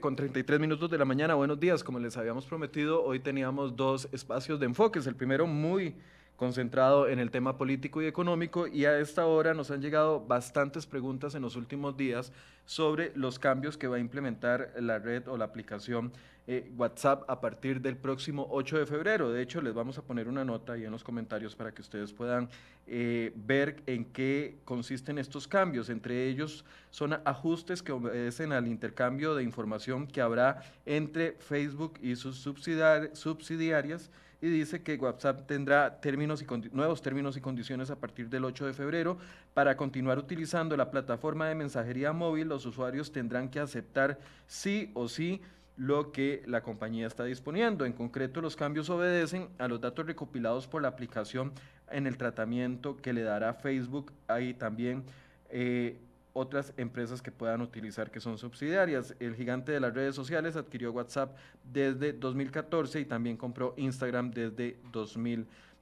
con 33 minutos de la mañana. Buenos días. Como les habíamos prometido, hoy teníamos dos espacios de enfoques. El primero muy concentrado en el tema político y económico y a esta hora nos han llegado bastantes preguntas en los últimos días sobre los cambios que va a implementar la red o la aplicación eh, WhatsApp a partir del próximo 8 de febrero. De hecho, les vamos a poner una nota ahí en los comentarios para que ustedes puedan eh, ver en qué consisten estos cambios. Entre ellos son ajustes que obedecen al intercambio de información que habrá entre Facebook y sus subsidiarias y dice que WhatsApp tendrá términos y nuevos términos y condiciones a partir del 8 de febrero. Para continuar utilizando la plataforma de mensajería móvil, los usuarios tendrán que aceptar sí o sí lo que la compañía está disponiendo. En concreto, los cambios obedecen a los datos recopilados por la aplicación en el tratamiento que le dará Facebook. Ahí también eh, otras empresas que puedan utilizar que son subsidiarias. El gigante de las redes sociales adquirió WhatsApp desde 2014 y también compró Instagram desde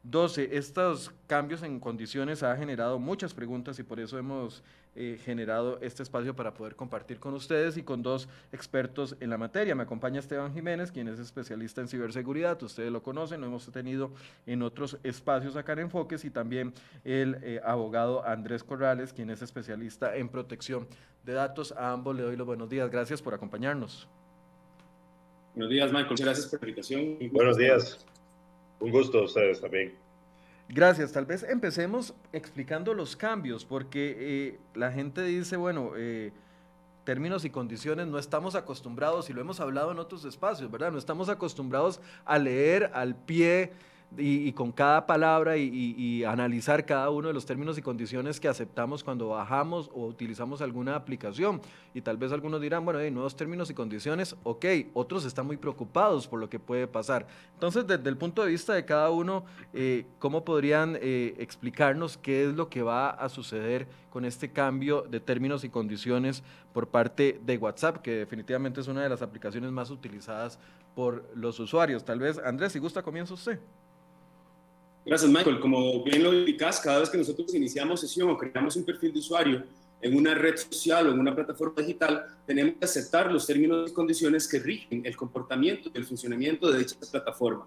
2012. Estos cambios en condiciones ha generado muchas preguntas y por eso hemos eh, generado este espacio para poder compartir con ustedes y con dos expertos en la materia. Me acompaña Esteban Jiménez, quien es especialista en ciberseguridad, ustedes lo conocen, lo hemos tenido en otros espacios acá en Enfoques, y también el eh, abogado Andrés Corrales, quien es especialista en protección de datos. A ambos le doy los buenos días, gracias por acompañarnos. Buenos días, Michael, gracias por la invitación. Buenos días, un gusto a ustedes también. Gracias. Tal vez empecemos explicando los cambios, porque eh, la gente dice, bueno, eh, términos y condiciones no estamos acostumbrados, y lo hemos hablado en otros espacios, ¿verdad? No estamos acostumbrados a leer al pie y, con cada palabra y, analizar cada uno de los términos y condiciones que aceptamos cuando bajamos o utilizamos alguna aplicación. Y tal vez algunos dirán, bueno, hay nuevos términos y condiciones, ok, otros están muy preocupados por lo que puede pasar. Entonces, desde el punto de vista de cada uno, eh, ¿cómo podrían eh, explicarnos qué es lo que va a suceder con este cambio de términos y condiciones por parte de WhatsApp, que definitivamente es una de las aplicaciones más utilizadas por los usuarios? Tal vez, Andrés, si gusta, comienza usted. Gracias, Michael. Como bien lo indicas, cada vez que nosotros iniciamos sesión o creamos un perfil de usuario en una red social o en una plataforma digital, tenemos que aceptar los términos y condiciones que rigen el comportamiento y el funcionamiento de dicha plataforma.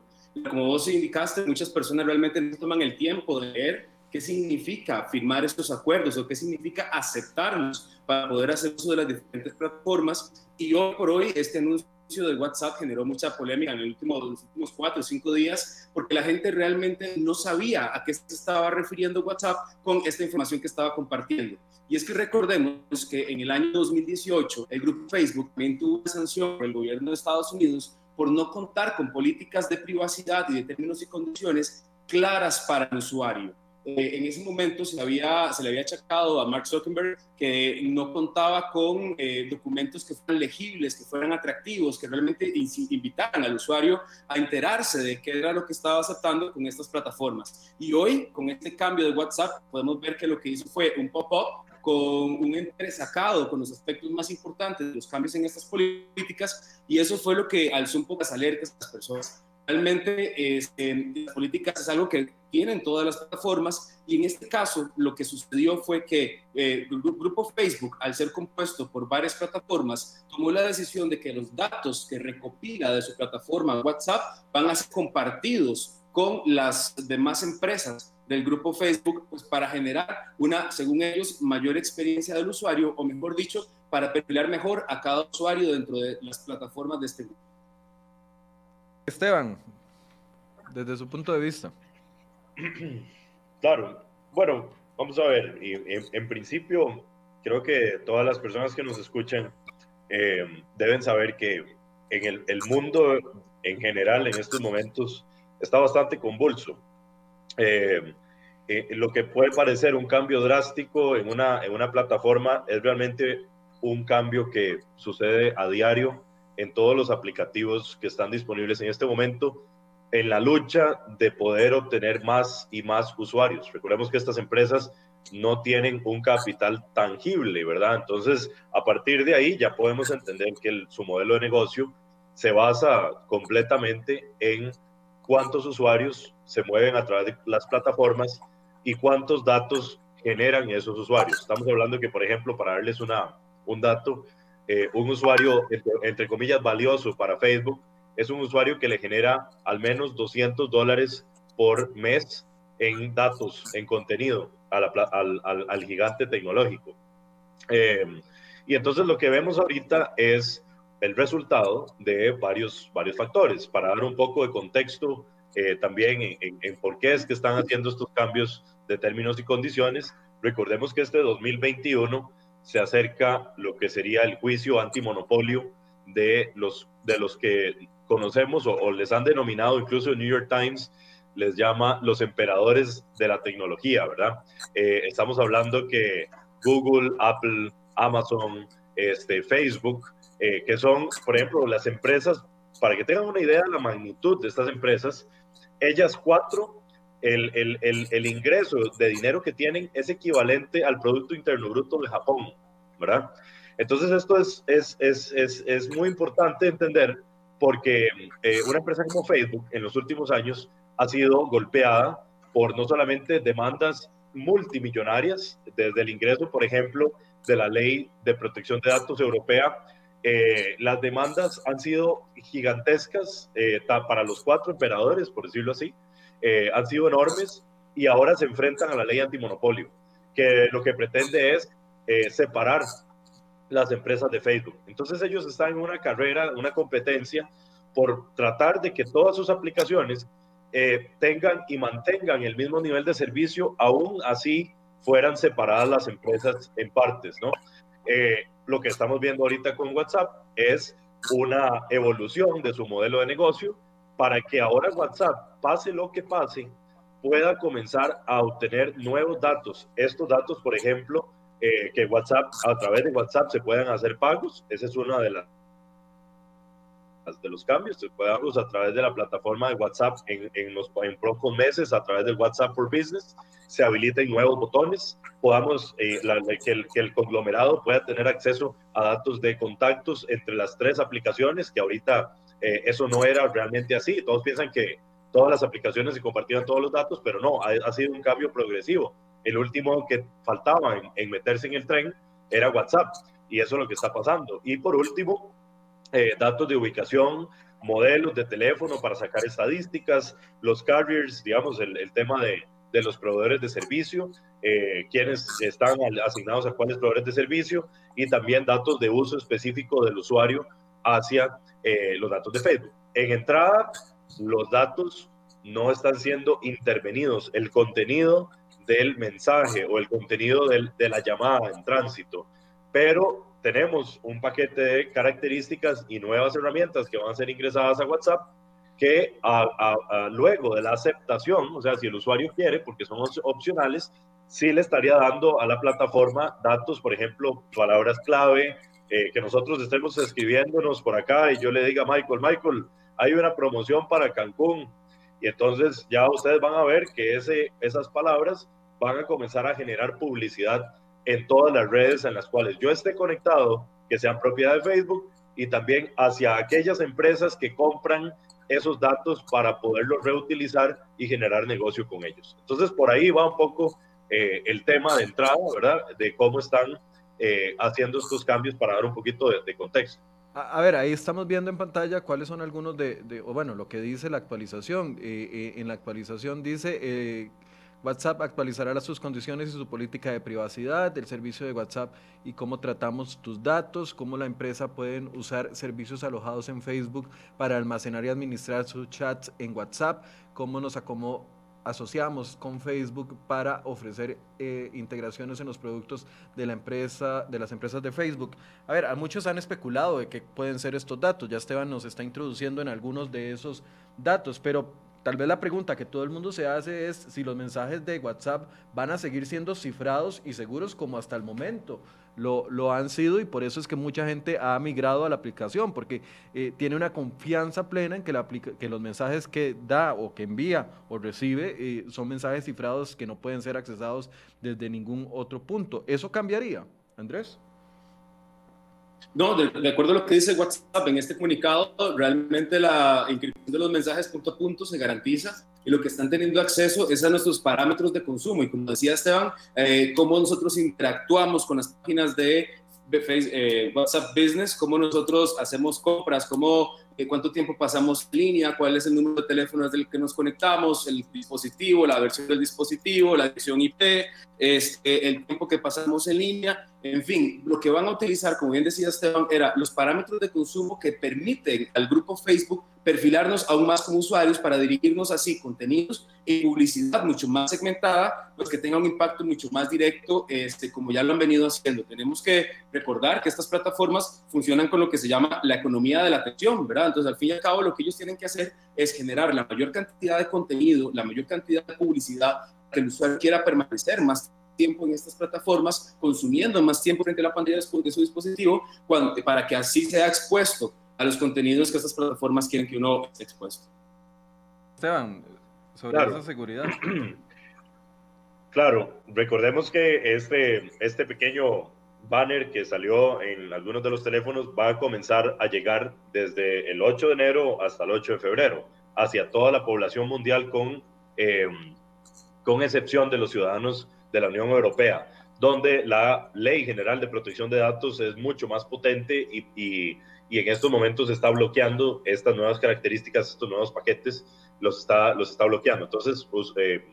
Como vos indicaste, muchas personas realmente no toman el tiempo de leer qué significa firmar estos acuerdos o qué significa aceptarlos para poder hacer uso de las diferentes plataformas. Y hoy por hoy este anuncio de WhatsApp generó mucha polémica en el último, los últimos cuatro o cinco días porque la gente realmente no sabía a qué se estaba refiriendo WhatsApp con esta información que estaba compartiendo. Y es que recordemos que en el año 2018 el grupo Facebook también tuvo una sanción por el gobierno de Estados Unidos por no contar con políticas de privacidad y de términos y condiciones claras para el usuario. Eh, en ese momento se, había, se le había achacado a Mark Zuckerberg que no contaba con eh, documentos que fueran legibles, que fueran atractivos, que realmente invitaran al usuario a enterarse de qué era lo que estaba aceptando con estas plataformas. Y hoy, con este cambio de WhatsApp, podemos ver que lo que hizo fue un pop-up con un entresacado con los aspectos más importantes de los cambios en estas políticas y eso fue lo que alzó un poco las alertas a las personas. Realmente este, las políticas es algo que tienen todas las plataformas y en este caso lo que sucedió fue que eh, el grupo Facebook, al ser compuesto por varias plataformas, tomó la decisión de que los datos que recopila de su plataforma WhatsApp van a ser compartidos con las demás empresas del grupo Facebook pues, para generar una, según ellos, mayor experiencia del usuario o mejor dicho, para perfilar mejor a cada usuario dentro de las plataformas de este grupo. Esteban, desde su punto de vista. Claro, bueno, vamos a ver, en, principio creo que todas las personas que nos escuchan eh, deben saber que en el, mundo en general en estos momentos está bastante convulso. Eh, eh, lo que puede parecer un cambio drástico en una, en una plataforma es realmente un cambio que sucede a diario en todos los aplicativos que están disponibles en este momento en la lucha de poder obtener más y más usuarios. Recordemos que estas empresas no tienen un capital tangible, ¿verdad? Entonces, a partir de ahí ya podemos entender que su modelo de negocio se basa completamente en cuántos usuarios se mueven a través de las plataformas y cuántos datos generan esos usuarios. Estamos hablando que, por ejemplo, para darles una, un dato, eh, un usuario, entre, comillas, valioso para Facebook, es un usuario que le genera al menos 200 dólares por mes en datos, en contenido al, gigante tecnológico. Eh, y entonces lo que vemos ahorita es el resultado de varios, varios factores. Para dar un poco de contexto eh, también en, en, por qué es que están haciendo estos cambios de términos y condiciones, recordemos que este 2021 se acerca lo que sería el juicio antimonopolio de los, de los que conocemos o, les han denominado, incluso el New York Times les llama los emperadores de la tecnología, ¿verdad? Eh, estamos hablando que Google, Apple, Amazon, este, Facebook, eh, que son, por ejemplo, las empresas, para que tengan una idea de la magnitud de estas empresas, ellas cuatro, el, el, el, el ingreso de dinero que tienen es equivalente al Producto Interno Bruto de Japón, ¿verdad? Entonces esto es, es, es, es, muy importante entender porque eh, una empresa como Facebook en los últimos años ha sido golpeada por no solamente demandas multimillonarias, desde el ingreso, por ejemplo, de la ley de protección de datos europea, eh, las demandas han sido gigantescas eh, para los cuatro emperadores, por decirlo así, eh, han sido enormes y ahora se enfrentan a la ley antimonopolio, que lo que pretende es separar las empresas de Facebook. Entonces ellos están en una carrera, una competencia por tratar de que todas sus aplicaciones tengan y mantengan el mismo nivel de servicio, aún así fueran separadas las empresas en partes, ¿no? Eh, lo que estamos viendo ahorita con WhatsApp es una evolución de su modelo de negocio para que ahora WhatsApp, pase lo que pase, pueda comenzar a obtener nuevos datos. Estos datos, por ejemplo, eh, que WhatsApp, a través de WhatsApp se puedan hacer pagos, esa es una de las de los cambios, se puede a través de la plataforma de WhatsApp en, en los en pocos meses, a través del WhatsApp for Business, se habiliten nuevos botones, podamos, eh, que, el, que, el, conglomerado pueda tener acceso a datos de contactos entre las tres aplicaciones, que ahorita eh, eso no era realmente así, todos piensan que todas las aplicaciones se compartían todos los datos, pero no, ha, sido un cambio progresivo. El último que faltaba en, meterse en el tren era WhatsApp, y eso es lo que está pasando. Y por último, eh, datos de ubicación, modelos de teléfono para sacar estadísticas, los carriers, digamos, el, el tema de, de, los proveedores de servicio, eh, quienes están asignados a cuáles proveedores de servicio y también datos de uso específico del usuario hacia eh, los datos de Facebook. En entrada, los datos no están siendo intervenidos, el contenido del mensaje o el contenido del, de la llamada en tránsito, pero tenemos un paquete de características y nuevas herramientas que van a ser ingresadas a WhatsApp que luego de la aceptación, o sea, si el usuario quiere, porque son opcionales, sí le estaría dando a la plataforma datos, por ejemplo, palabras clave, eh, que nosotros estemos escribiéndonos por acá y yo le diga a Michael, Michael, hay una promoción para Cancún. Y entonces ya ustedes van a ver que ese, esas palabras van a comenzar a generar publicidad en todas las redes en las cuales yo esté conectado, que sean propiedad de Facebook, y también hacia aquellas empresas que compran esos datos para poderlos reutilizar y generar negocio con ellos. Entonces, por ahí va un poco eh, el tema de entrada, ¿verdad? De cómo están eh, haciendo estos cambios para dar un poquito de, contexto. A, ver, ahí estamos viendo en pantalla cuáles son algunos de, o bueno, lo que dice la actualización. Eh, en la actualización dice WhatsApp actualizará sus condiciones y su política de privacidad, el servicio de WhatsApp y cómo tratamos tus datos, cómo la empresa puede usar servicios alojados en Facebook para almacenar y administrar sus chats en WhatsApp, cómo nos asociamos con Facebook para ofrecer eh, integraciones en los productos de la empresa, de las empresas de Facebook. A ver, muchos han especulado de que pueden ser estos datos. Ya Esteban nos está introduciendo en algunos de esos datos, pero Tal vez la pregunta que todo el mundo se hace es si los mensajes de WhatsApp van a seguir siendo cifrados y seguros como hasta el momento. Lo, lo han sido y por eso es que mucha gente ha migrado a la aplicación, porque eh, tiene una confianza plena en que, la que los mensajes que da o que envía o recibe eh, son mensajes cifrados que no pueden ser accesados desde ningún otro punto. ¿Eso cambiaría, Andrés? No, de, acuerdo a lo que dice WhatsApp en este comunicado, realmente la inscripción de los mensajes punto a punto se garantiza y lo que están teniendo acceso es a nuestros parámetros de consumo. Y como decía Esteban, eh, cómo nosotros interactuamos con las páginas de eh, WhatsApp Business, cómo nosotros hacemos compras, cómo, eh, cuánto tiempo pasamos en línea, cuál es el número de teléfonos del que nos conectamos, el dispositivo, la versión del dispositivo, la dirección IP, este, el tiempo que pasamos en línea, en fin, lo que van a utilizar, como bien decía Esteban, era los parámetros de consumo que permiten al grupo Facebook perfilarnos aún más como usuarios para dirigirnos así contenidos y publicidad mucho más segmentada, pues que tenga un impacto mucho más directo, este, como ya lo han venido haciendo. Tenemos que recordar que estas plataformas funcionan con lo que se llama la economía de la atención, ¿verdad? Entonces, al fin y al cabo, lo que ellos tienen que hacer es generar la mayor cantidad de contenido, la mayor cantidad de publicidad, que el usuario quiera permanecer más tiempo en estas plataformas, consumiendo más tiempo frente a la pantalla de su dispositivo, cuando, para que así sea expuesto a los contenidos que estas plataformas quieren que uno esté expuesto. Esteban, sobre esa seguridad. Claro, recordemos que este, este pequeño banner que salió en algunos de los teléfonos va a comenzar a llegar desde el 8 de enero hasta el 8 de febrero hacia toda la población mundial con, eh, con excepción de los ciudadanos de la Unión Europea, donde la Ley General de Protección de Datos es mucho más potente y, y, en estos momentos está bloqueando estas nuevas características, estos nuevos paquetes, los está, los está bloqueando. Entonces, pues, eh,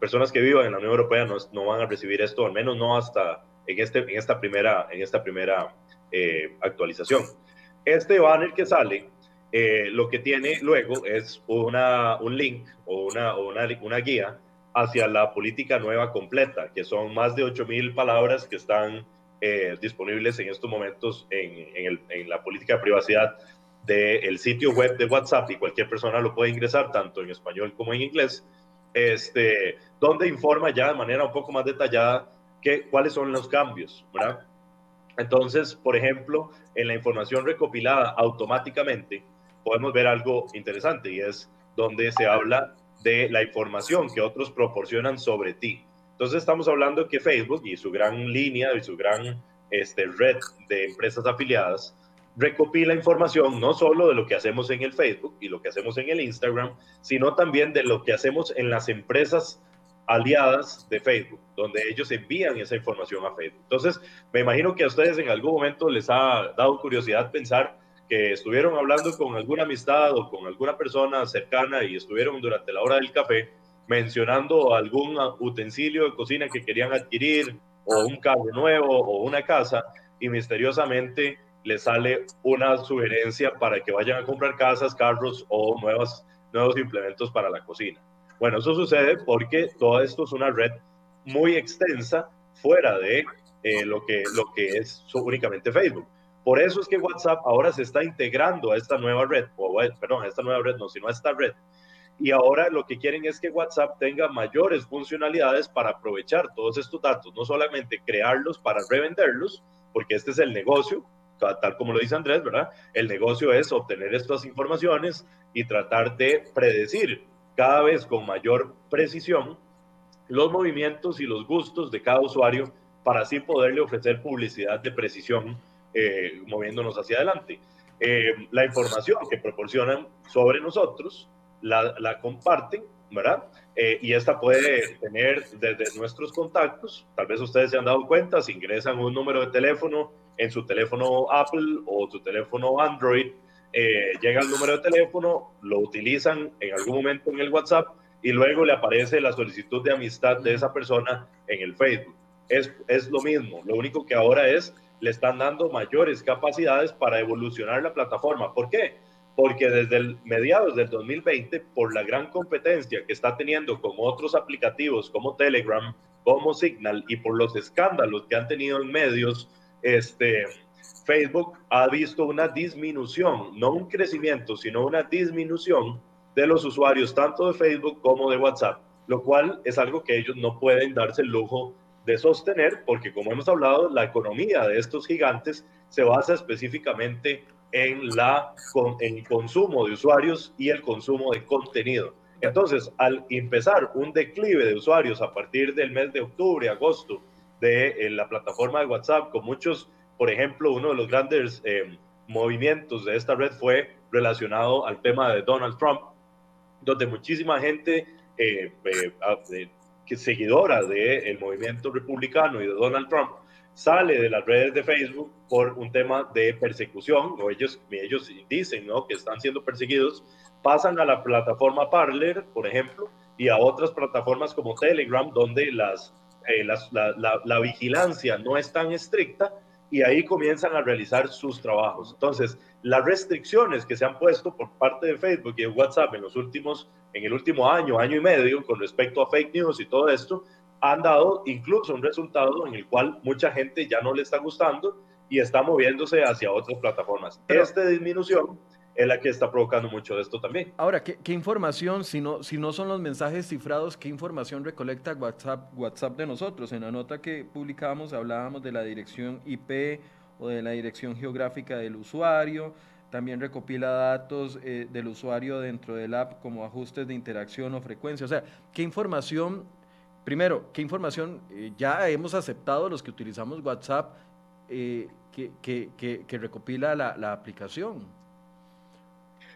personas que vivan en la Unión Europea no, no, van a recibir esto, al menos no hasta en, este, en esta primera, en esta primera eh, actualización. Este banner que sale, eh, lo que tiene luego es una, un link o una, una, una guía hacia la política nueva completa, que son más de 8.000 palabras que están eh, disponibles en estos momentos en, en, la política de privacidad del sitio web de WhatsApp y cualquier persona lo puede ingresar tanto en español como en inglés, este, donde informa ya de manera un poco más detallada que, cuáles son los cambios, ¿verdad? Entonces, por ejemplo, en la información recopilada automáticamente, podemos ver algo interesante y es donde se habla de la información que otros proporcionan sobre ti. Entonces estamos hablando que Facebook y su gran línea y su gran este, red de empresas afiliadas recopila información no solo de lo que hacemos en el Facebook y lo que hacemos en el Instagram, sino también de lo que hacemos en las empresas aliadas de Facebook, donde ellos envían esa información a Facebook. Entonces, me imagino que a ustedes en algún momento les ha dado curiosidad pensar que estuvieron hablando con alguna amistad o con alguna persona cercana y estuvieron durante la hora del café mencionando algún utensilio de cocina que querían adquirir o un carro nuevo o una casa y misteriosamente les sale una sugerencia para que vayan a comprar casas, carros o nuevos implementos para la cocina. Bueno, eso sucede porque todo esto es una red muy extensa fuera de eh, lo, que, lo que es únicamente Facebook. Por eso es que WhatsApp ahora se está integrando a esta nueva red, o perdón, a esta nueva red, no, sino a esta red. Y ahora lo que quieren es que WhatsApp tenga mayores funcionalidades para aprovechar todos estos datos, no solamente crearlos para revenderlos, porque este es el negocio, tal como lo dice Andrés, ¿verdad? El negocio es obtener estas informaciones y tratar de predecir cada vez con mayor precisión los movimientos y los gustos de cada usuario para así poderle ofrecer publicidad de precisión eh, moviéndonos hacia adelante. Eh, la información que proporcionan sobre nosotros la, comparten, ¿verdad? Eh, y esta puede tener desde nuestros contactos, tal vez ustedes se han dado cuenta, si ingresan un número de teléfono en su teléfono Apple o su teléfono Android, llega el número de teléfono, lo utilizan en algún momento en el WhatsApp y luego le aparece la solicitud de amistad de esa persona en el Facebook. Es, es lo mismo, lo único que ahora es le están dando mayores capacidades para evolucionar la plataforma. ¿Por qué? Porque desde el mediados del 2020, por la gran competencia que está teniendo con otros aplicativos como Telegram, como Signal y por los escándalos que han tenido en medios, este, Facebook ha visto una disminución, no un crecimiento, sino una disminución de los usuarios tanto de Facebook como de WhatsApp, lo cual es algo que ellos no pueden darse el lujo de sostener, porque como hemos hablado, la economía de estos gigantes se basa específicamente en, la, en el consumo de usuarios y el consumo de contenido. Entonces, al empezar un declive de usuarios a partir del mes de octubre, agosto, de eh, la plataforma de WhatsApp, con muchos, por ejemplo, uno de los grandes eh, movimientos de esta red fue relacionado al tema de Donald Trump, donde muchísima gente eh, seguidora del movimiento republicano y de Donald Trump sale de las redes de Facebook por un tema de persecución, o ellos, ellos dicen ¿no? que están siendo perseguidos, pasan a la plataforma Parler, por ejemplo, y a otras plataformas como Telegram, donde las, eh, la, la, vigilancia no es tan estricta y ahí comienzan a realizar sus trabajos. Entonces, las restricciones que se han puesto por parte de Facebook y de WhatsApp en los últimos, en el último año, año y medio, con respecto a fake news y todo esto, han dado incluso un resultado en el cual mucha gente ya no le está gustando y está moviéndose hacia otras plataformas. Esta disminución es la que está provocando mucho de esto también. Ahora, ¿qué, información, si no, si no son los mensajes cifrados, qué información recolecta WhatsApp, de nosotros? En la nota que publicamos hablábamos de la dirección IP o de la dirección geográfica del usuario, también recopila datos eh, del usuario dentro del app como ajustes de interacción o frecuencia. O sea, ¿qué información, primero, qué información eh, ya hemos aceptado los que utilizamos WhatsApp eh, que, recopila la, la aplicación?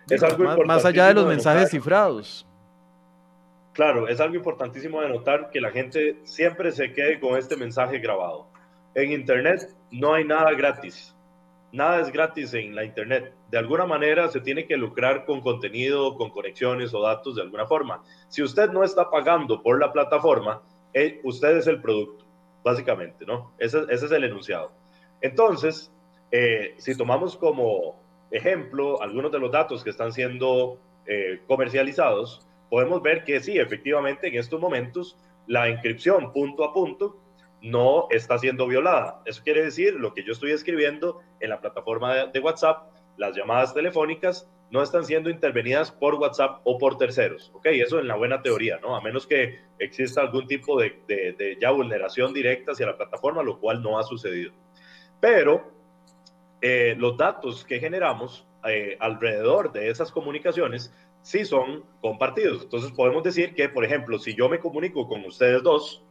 Es algo más, más allá de los mensajes cifrados. Claro, es algo importantísimo de notar que la gente siempre se quede con este mensaje grabado. En Internet no hay nada gratis. Nada es gratis en la Internet. De alguna manera se tiene que lucrar con contenido, con conexiones o datos de alguna forma. Si usted no está pagando por la plataforma, eh, usted es el producto, básicamente, ¿no? Ese, ese es el enunciado. Entonces, eh, si tomamos como ejemplo, algunos de los datos que están siendo eh, comercializados, podemos ver que sí, efectivamente, en estos momentos la inscripción punto a punto no está siendo violada. Eso quiere decir lo que yo estoy escribiendo en la plataforma de, WhatsApp, las llamadas telefónicas no están siendo intervenidas por WhatsApp o por terceros. Ok, eso en la buena teoría, ¿no? A menos que exista algún tipo de, de ya vulneración directa hacia la plataforma, lo cual no ha sucedido. Pero eh, los datos que generamos eh, alrededor de esas comunicaciones sí son compartidos. Entonces podemos decir que, por ejemplo, si yo me comunico con ustedes dos,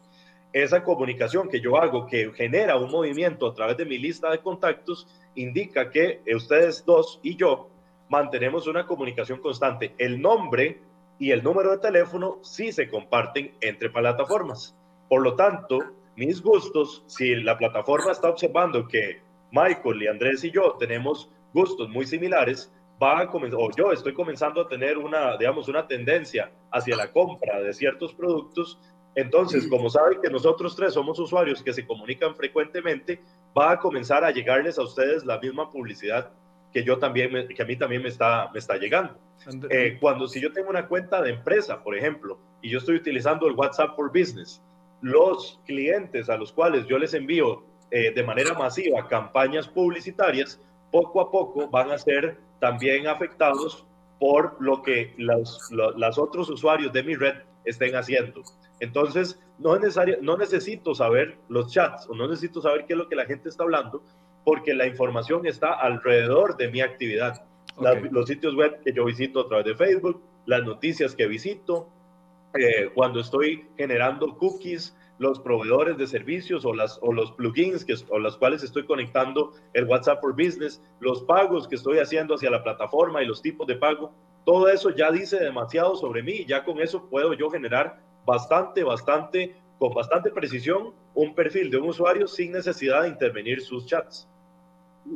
esa comunicación que yo hago que genera un movimiento a través de mi lista de contactos indica que ustedes dos y yo mantenemos una comunicación constante. El nombre y el número de teléfono sí se comparten entre plataformas. Por lo tanto, mis gustos, si la plataforma está observando que Michael y Andrés y yo tenemos gustos muy similares, va a comenzar, o yo estoy comenzando a tener una, digamos, una tendencia hacia la compra de ciertos productos, entonces, como saben que nosotros tres somos usuarios que se comunican frecuentemente, va a comenzar a llegarles a ustedes la misma publicidad que yo también, que a mí también me está, me está llegando. Eh, cuando si yo tengo una cuenta de empresa, por ejemplo, y yo estoy utilizando el WhatsApp for Business, los clientes a los cuales yo les envío eh, de manera masiva campañas publicitarias, poco a poco van a ser también afectados por lo que los, otros usuarios de mi red estén haciendo. Entonces, no, es necesario, no necesito saber los chats o no necesito saber qué es lo que la gente está hablando, porque la información está alrededor de mi actividad. los sitios web que yo visito a través de Facebook, las noticias que visito, eh, cuando estoy generando cookies, los proveedores de servicios o, las, o los plugins que, o los cuales estoy conectando el WhatsApp for Business, los pagos que estoy haciendo hacia la plataforma y los tipos de pago, todo eso ya dice demasiado sobre mí. Ya con eso puedo yo generar bastante, bastante, con bastante precisión un perfil de un usuario sin necesidad de intervenir sus chats.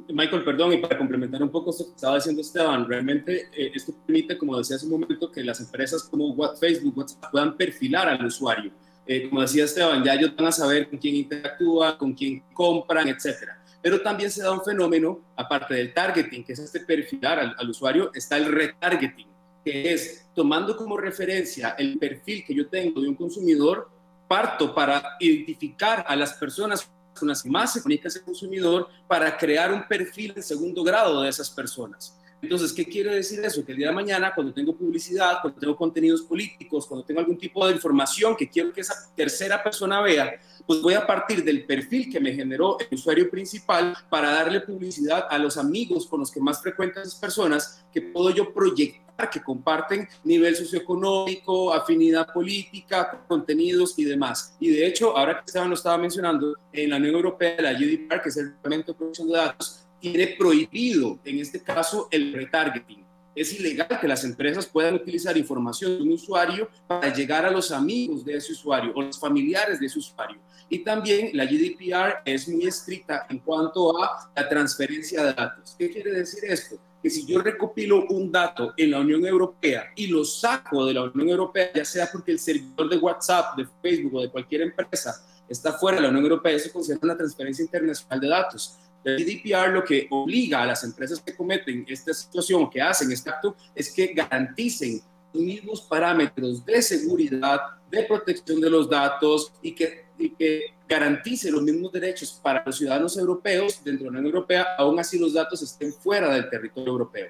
Michael, perdón, y para complementar un poco lo que estaba diciendo Esteban, realmente eh, esto permite, como decía hace un momento, que las empresas como Facebook, WhatsApp puedan perfilar al usuario eh, como decía Esteban, ya ellos van a saber con quién interactúa, con quién compran, etcétera. Pero también se da un fenómeno, aparte del targeting, que es este perfilar al, al usuario, está el retargeting, que es tomando como referencia el perfil que yo tengo de un consumidor, parto para identificar a las personas con las que más se comunica ese consumidor para crear un perfil en segundo grado de esas personas. Entonces, ¿qué quiere decir eso? Que el día de mañana, cuando tengo publicidad, cuando tengo contenidos políticos, cuando tengo algún tipo de información que quiero que esa tercera persona vea, pues voy a partir del perfil que me generó el usuario principal para darle publicidad a los amigos con los que más frecuentan esas personas, que puedo yo proyectar que comparten nivel socioeconómico, afinidad política, contenidos y demás. Y de hecho, ahora que Esteban lo estaba mencionando, en la Unión Europea, la GDPR, que es el Reglamento de Protección de Datos, tiene prohibido, en este caso, el retargeting. es ilegal que las empresas puedan utilizar información de un usuario para llegar a los amigos de ese usuario o los familiares de ese usuario. Y también la GDPR es muy estricta en cuanto a la transferencia de datos. ¿Qué quiere decir esto? Que si yo recopilo un dato en la Unión Europea y lo saco de la Unión Europea, ya sea porque el servidor de WhatsApp, de Facebook o de cualquier empresa está fuera de la Unión Europea, eso considera una transferencia internacional de datos. El GDPR lo que obliga a las empresas que cometen esta situación, que hacen este acto, es que garanticen los mismos parámetros de seguridad, de protección de los datos y que, y que garantice los mismos derechos para los ciudadanos europeos dentro de la Unión Europea, aún así los datos estén fuera del territorio europeo.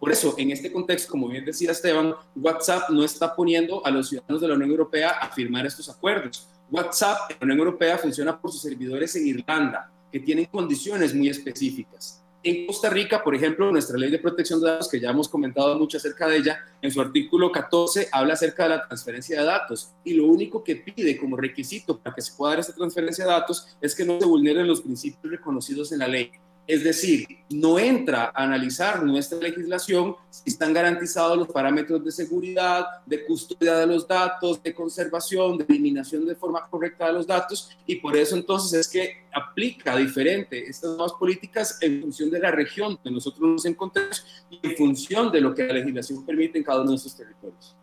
Por eso, en este contexto, como bien decía Esteban, WhatsApp no está poniendo a los ciudadanos de la Unión Europea a firmar estos acuerdos. WhatsApp en la Unión Europea funciona por sus servidores en Irlanda, que tienen condiciones muy específicas. En Costa Rica, por ejemplo, nuestra ley de protección de datos, que ya hemos comentado mucho acerca de ella, en su artículo 14 habla acerca de la transferencia de datos y lo único que pide como requisito para que se pueda dar esta transferencia de datos es que no se vulneren los principios reconocidos en la ley. Es decir, no entra a analizar nuestra legislación si están garantizados los parámetros de seguridad, de custodia de los datos, de conservación, de eliminación de forma correcta de los datos y por eso entonces es que aplica diferente estas nuevas políticas en función de la región que nosotros nos encontramos y en función de lo que la legislación permite en cada uno de esos territorios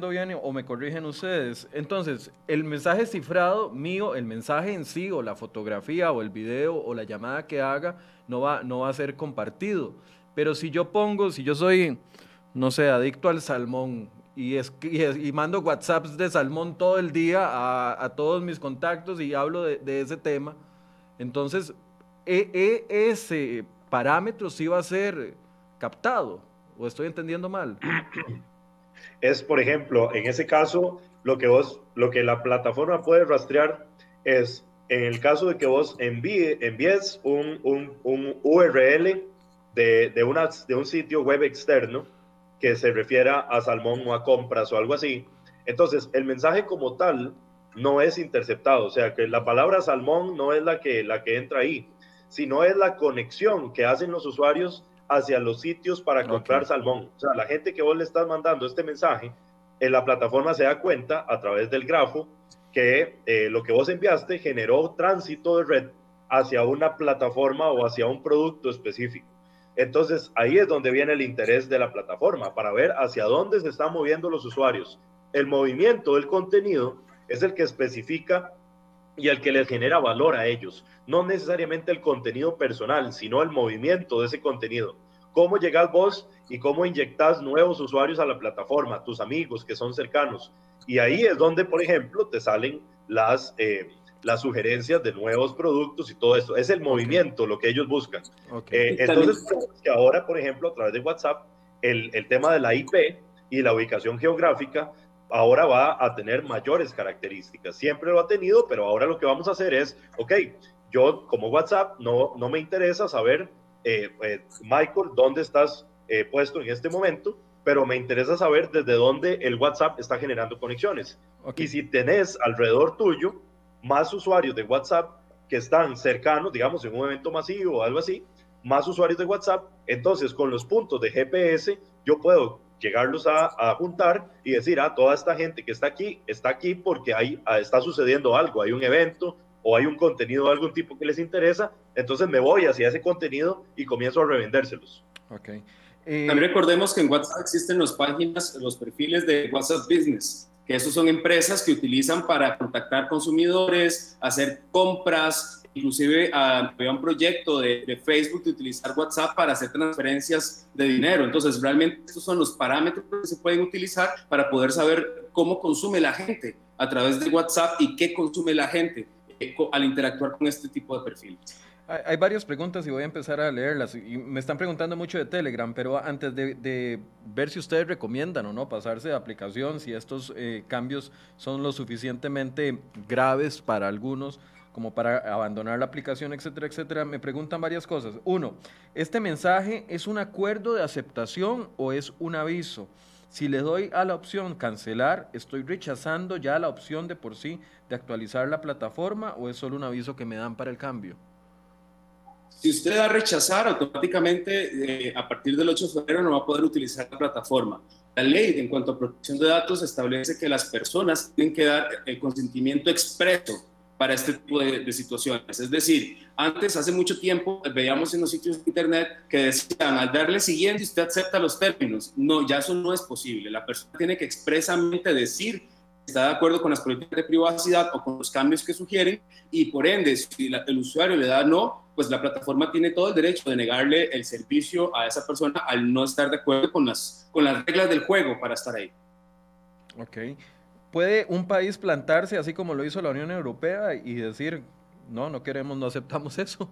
bien o me corrigen ustedes. Entonces, el mensaje cifrado mío, el mensaje en sí, o la fotografía, o el video, o la llamada que haga, no va, no va a ser compartido. Pero si yo pongo, si yo soy, no sé, adicto al salmón y, es, y, mando WhatsApps de salmón todo el día a, todos mis contactos y hablo de, ese tema, entonces e, e, ese parámetro sí va a ser captado. ¿O estoy entendiendo mal? es, por ejemplo, en ese caso, lo que vos, lo que la plataforma puede rastrear es, en el caso de que vos envíe, envíes un, un, un URL de, de, una, de un sitio web externo que se refiera a salmón o a compras o algo así, entonces el mensaje como tal no es interceptado, o sea que la palabra salmón no es la que, la que entra ahí, sino es la conexión que hacen los usuarios hacia los sitios para comprar salmón. O sea, la gente que vos le estás mandando este mensaje, en la plataforma se da cuenta a través del grafo que eh, lo que vos enviaste generó tránsito de red hacia una plataforma o hacia un producto específico. Entonces ahí es donde viene el interés de la plataforma, para ver hacia dónde se están moviendo los usuarios. El movimiento del contenido es el que especifica y el que les genera valor a ellos. No necesariamente el contenido personal, sino el movimiento de ese contenido. Cómo llegas vos y cómo inyectas nuevos usuarios a la plataforma, tus amigos que son cercanos. Y ahí es donde, por ejemplo, te salen las, eh, las sugerencias de nuevos productos y todo esto. Es el movimiento lo que ellos buscan. Eh, entonces, que ahora, por ejemplo, a través de WhatsApp, el, el tema de la IP y la ubicación geográfica ahora va a tener mayores características. Siempre lo ha tenido, pero ahora lo que vamos a hacer es, ok, yo como WhatsApp no, no me interesa saber, eh, eh, Michael, dónde estás eh, puesto en este momento, pero me interesa saber desde dónde el WhatsApp está generando conexiones. Y si tenés alrededor tuyo más usuarios de WhatsApp que están cercanos, digamos, en un evento masivo o algo así, más usuarios de WhatsApp, entonces con los puntos de GPS yo puedo llegarlos a, juntar y decir, ah, toda esta gente que está aquí, está aquí porque ahí ah, está sucediendo algo, hay un evento o hay un contenido de algún tipo que les interesa, entonces me voy hacia ese contenido y comienzo a revendérselos. Ok. Eh, También recordemos que en WhatsApp existen las páginas, los perfiles de WhatsApp Business, que esos son empresas que utilizan para contactar consumidores, hacer compras, inclusive uh, había un proyecto de, Facebook de utilizar WhatsApp para hacer transferencias de dinero. Entonces, realmente estos son los parámetros que se pueden utilizar para poder saber cómo consume la gente a través de WhatsApp y qué consume la gente eh, al interactuar con este tipo de perfiles. Hay, varias preguntas y voy a empezar a leerlas. Y me están preguntando mucho de Telegram, pero antes de, ver si ustedes recomiendan o no pasarse de aplicación, si estos eh, cambios son lo suficientemente graves para algunos, como para abandonar la aplicación, etcétera, etcétera, me preguntan varias cosas. Uno, ¿este mensaje es un acuerdo de aceptación o es un aviso? Si le doy a la opción cancelar, ¿estoy rechazando ya la opción de por sí de actualizar la plataforma o es solo un aviso que me dan para el cambio? Si usted da rechazar, automáticamente eh, a partir del 8 de febrero no va a poder utilizar la plataforma. La ley en cuanto a protección de datos establece que las personas tienen que dar el consentimiento expreso para este tipo de, situaciones. Es decir, antes, hace mucho tiempo, veíamos en los sitios de Internet que decían, al darle siguiente, usted acepta los términos. No, ya eso no es posible. La persona tiene que expresamente decir está de acuerdo con las políticas de privacidad o con los cambios que sugieren y por ende, si el usuario le da no, pues la plataforma tiene todo el derecho de negarle el servicio a esa persona al no estar de acuerdo con las, con las reglas del juego para estar ahí. Ok. ¿Puede un país plantarse así como lo hizo la Unión Europea y decir, no, no queremos, no aceptamos eso?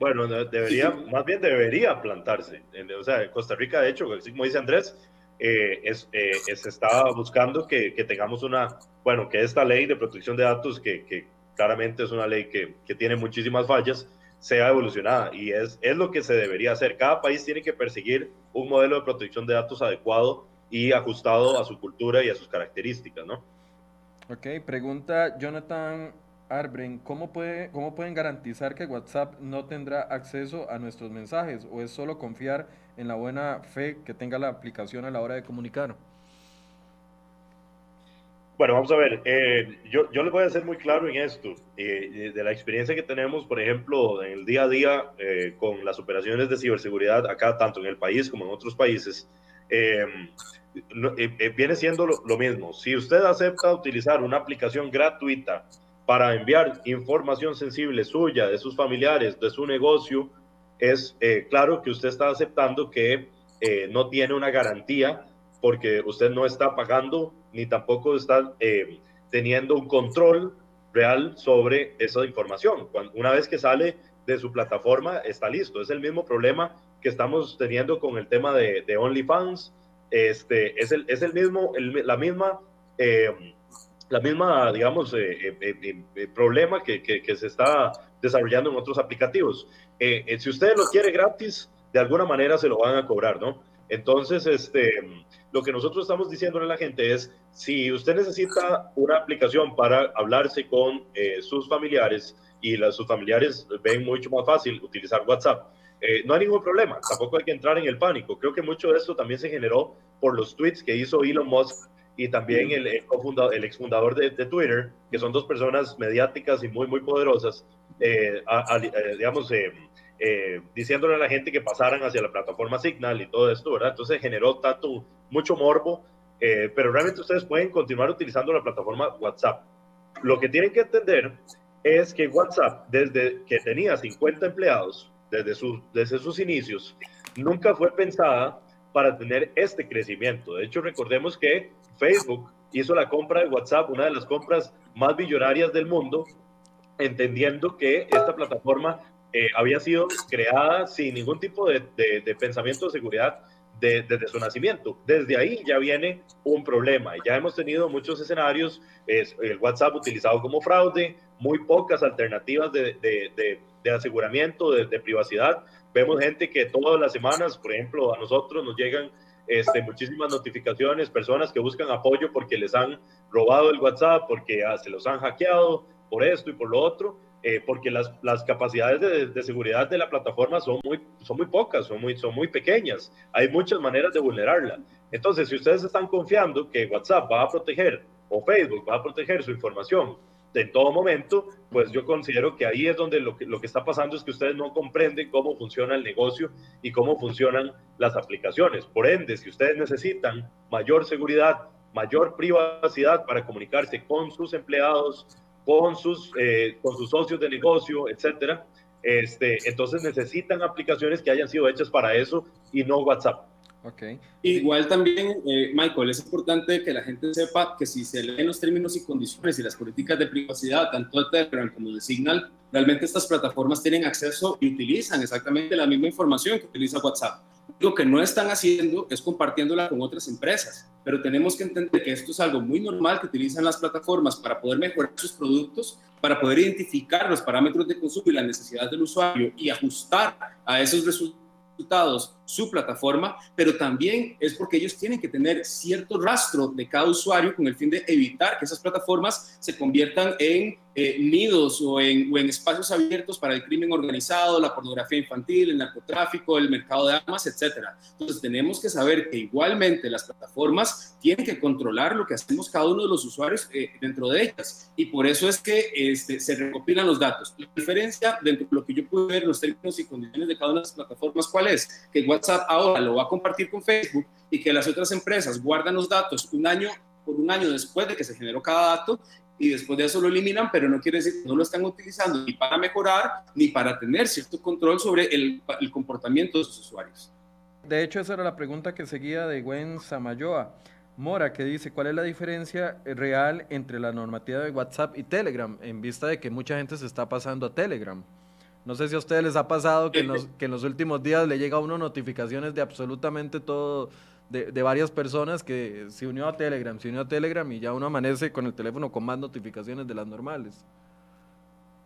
Bueno, debería, más bien debería plantarse. O sea, Costa Rica, de hecho, como dice Andrés, eh, es, eh, se está buscando que, tengamos una, bueno, que esta ley de protección de datos, que, claramente es una ley que, que, tiene muchísimas fallas, sea evolucionada. Y es, es lo que se debería hacer. Cada país tiene que perseguir un modelo de protección de datos adecuado y ajustado a su cultura y a sus características, ¿no? Ok, pregunta Jonathan Arbren, ¿cómo, puede, ¿cómo pueden garantizar que WhatsApp no tendrá acceso a nuestros mensajes o es solo confiar en la buena fe que tenga la aplicación a la hora de comunicar? Bueno, vamos a ver, eh, yo, yo les voy a ser muy claro en esto, eh, de la experiencia que tenemos, por ejemplo, en el día a día eh, con las operaciones de ciberseguridad acá, tanto en el país como en otros países, eh, eh, viene siendo lo, mismo. Si usted acepta utilizar una aplicación gratuita para enviar información sensible suya, de sus familiares, de su negocio, es eh, claro que usted está aceptando que no tiene una garantía porque usted no está pagando ni tampoco está teniendo un control real sobre esa información. Cuando, una vez que sale de su plataforma, está listo. Es el mismo problema que estamos teniendo con el tema de, de OnlyFans, este, es, el, es el mismo, la misma, eh, la misma, digamos, eh, eh, problema que, que, se está desarrollando en otros aplicativos. si usted lo quiere gratis, de alguna manera se lo van a cobrar, ¿no? Entonces, este, lo que nosotros estamos diciendo a la gente es, si usted necesita una aplicación para hablarse con sus familiares y las, sus familiares ven mucho más fácil utilizar WhatsApp, eh, no hay ningún problema, tampoco hay que entrar en el pánico. Creo que mucho de esto también se generó por los tweets que hizo Elon Musk y también el, el exfundador de, de, Twitter, que son dos personas mediáticas y muy, muy poderosas, eh, eh, digamos, diciéndole a la gente que pasaran hacia la plataforma Signal y todo esto, ¿verdad? Entonces generó tanto, mucho morbo, pero realmente ustedes pueden continuar utilizando la plataforma WhatsApp. Lo que tienen que entender es que WhatsApp, desde que tenía 50 empleados, desde, desde sus inicios, nunca fue pensada para tener este crecimiento. De hecho, recordemos que Facebook hizo la compra de WhatsApp, una de las compras más billonarias del mundo, entendiendo que esta plataforma eh, había sido creada sin ningún tipo de, de, pensamiento de seguridad desde su nacimiento. Desde ahí ya viene un problema. Ya hemos tenido muchos escenarios, es, el WhatsApp utilizado como fraude, muy pocas alternativas de, de aseguramiento, de, privacidad. Vemos gente que todas las semanas, por ejemplo, a nosotros nos llegan este, muchísimas notificaciones, personas que buscan apoyo porque les han robado el WhatsApp, porque ah, se los han hackeado por esto y por lo otro, eh, porque las, capacidades de, seguridad de la plataforma son muy, son muy pocas, son muy, son muy pequeñas. Hay muchas maneras de vulnerarla. Entonces, si ustedes están confiando que WhatsApp va a proteger o Facebook va a proteger su información en todo momento, pues yo considero que ahí es donde lo que, lo que está pasando es que ustedes no comprenden cómo funciona el negocio y cómo funcionan las aplicaciones. Por ende, si ustedes necesitan mayor seguridad, mayor privacidad para comunicarse con sus empleados, con sus, eh, con sus socios de negocio, etcétera, este, entonces necesitan aplicaciones que hayan sido hechas para eso y no WhatsApp. Okay. Igual también, eh, Michael, es importante que la gente sepa que si se leen los términos y condiciones y las políticas de privacidad, tanto de Telegram como de Signal, realmente estas plataformas tienen acceso y utilizan exactamente la misma información que utiliza WhatsApp. Lo que no están haciendo es compartiéndola con otras empresas, pero tenemos que entender que esto es algo muy normal que utilizan las plataformas para poder mejorar sus productos, para poder identificar los parámetros de consumo y las necesidades del usuario y ajustar a esos resultados su plataforma, pero también es porque ellos tienen que tener cierto rastro de cada usuario con el fin de evitar que esas plataformas se conviertan en eh, nidos o en, o en, espacios abiertos para el crimen organizado, la pornografía infantil, el narcotráfico, el mercado de armas, etc. Entonces tenemos que saber que igualmente las plataformas tienen que controlar lo que hacemos cada uno de los usuarios eh, dentro de ellas. Y por eso es que este, se recopilan los datos. La diferencia dentro de lo que yo pude ver, los términos y condiciones de cada una de las plataformas, ¿cuál es? Que WhatsApp ahora lo va a compartir con Facebook y que las otras empresas guardan los datos un año por un año después de que se generó cada dato y después de eso lo eliminan, pero no quiere decir que no lo están utilizando ni para mejorar ni para tener cierto control sobre el, comportamiento de sus usuarios. De hecho, esa era la pregunta que seguía de Gwen Samayoa. Mora, que dice, ¿cuál es la diferencia real entre la normativa de WhatsApp y Telegram en vista de que mucha gente se está pasando a Telegram? No sé si a ustedes les ha pasado que en los, que en los últimos días le llega a uno notificaciones de absolutamente todo, de, de, varias personas que se unió a Telegram, se unió a Telegram y ya uno amanece con el teléfono con más notificaciones de las normales.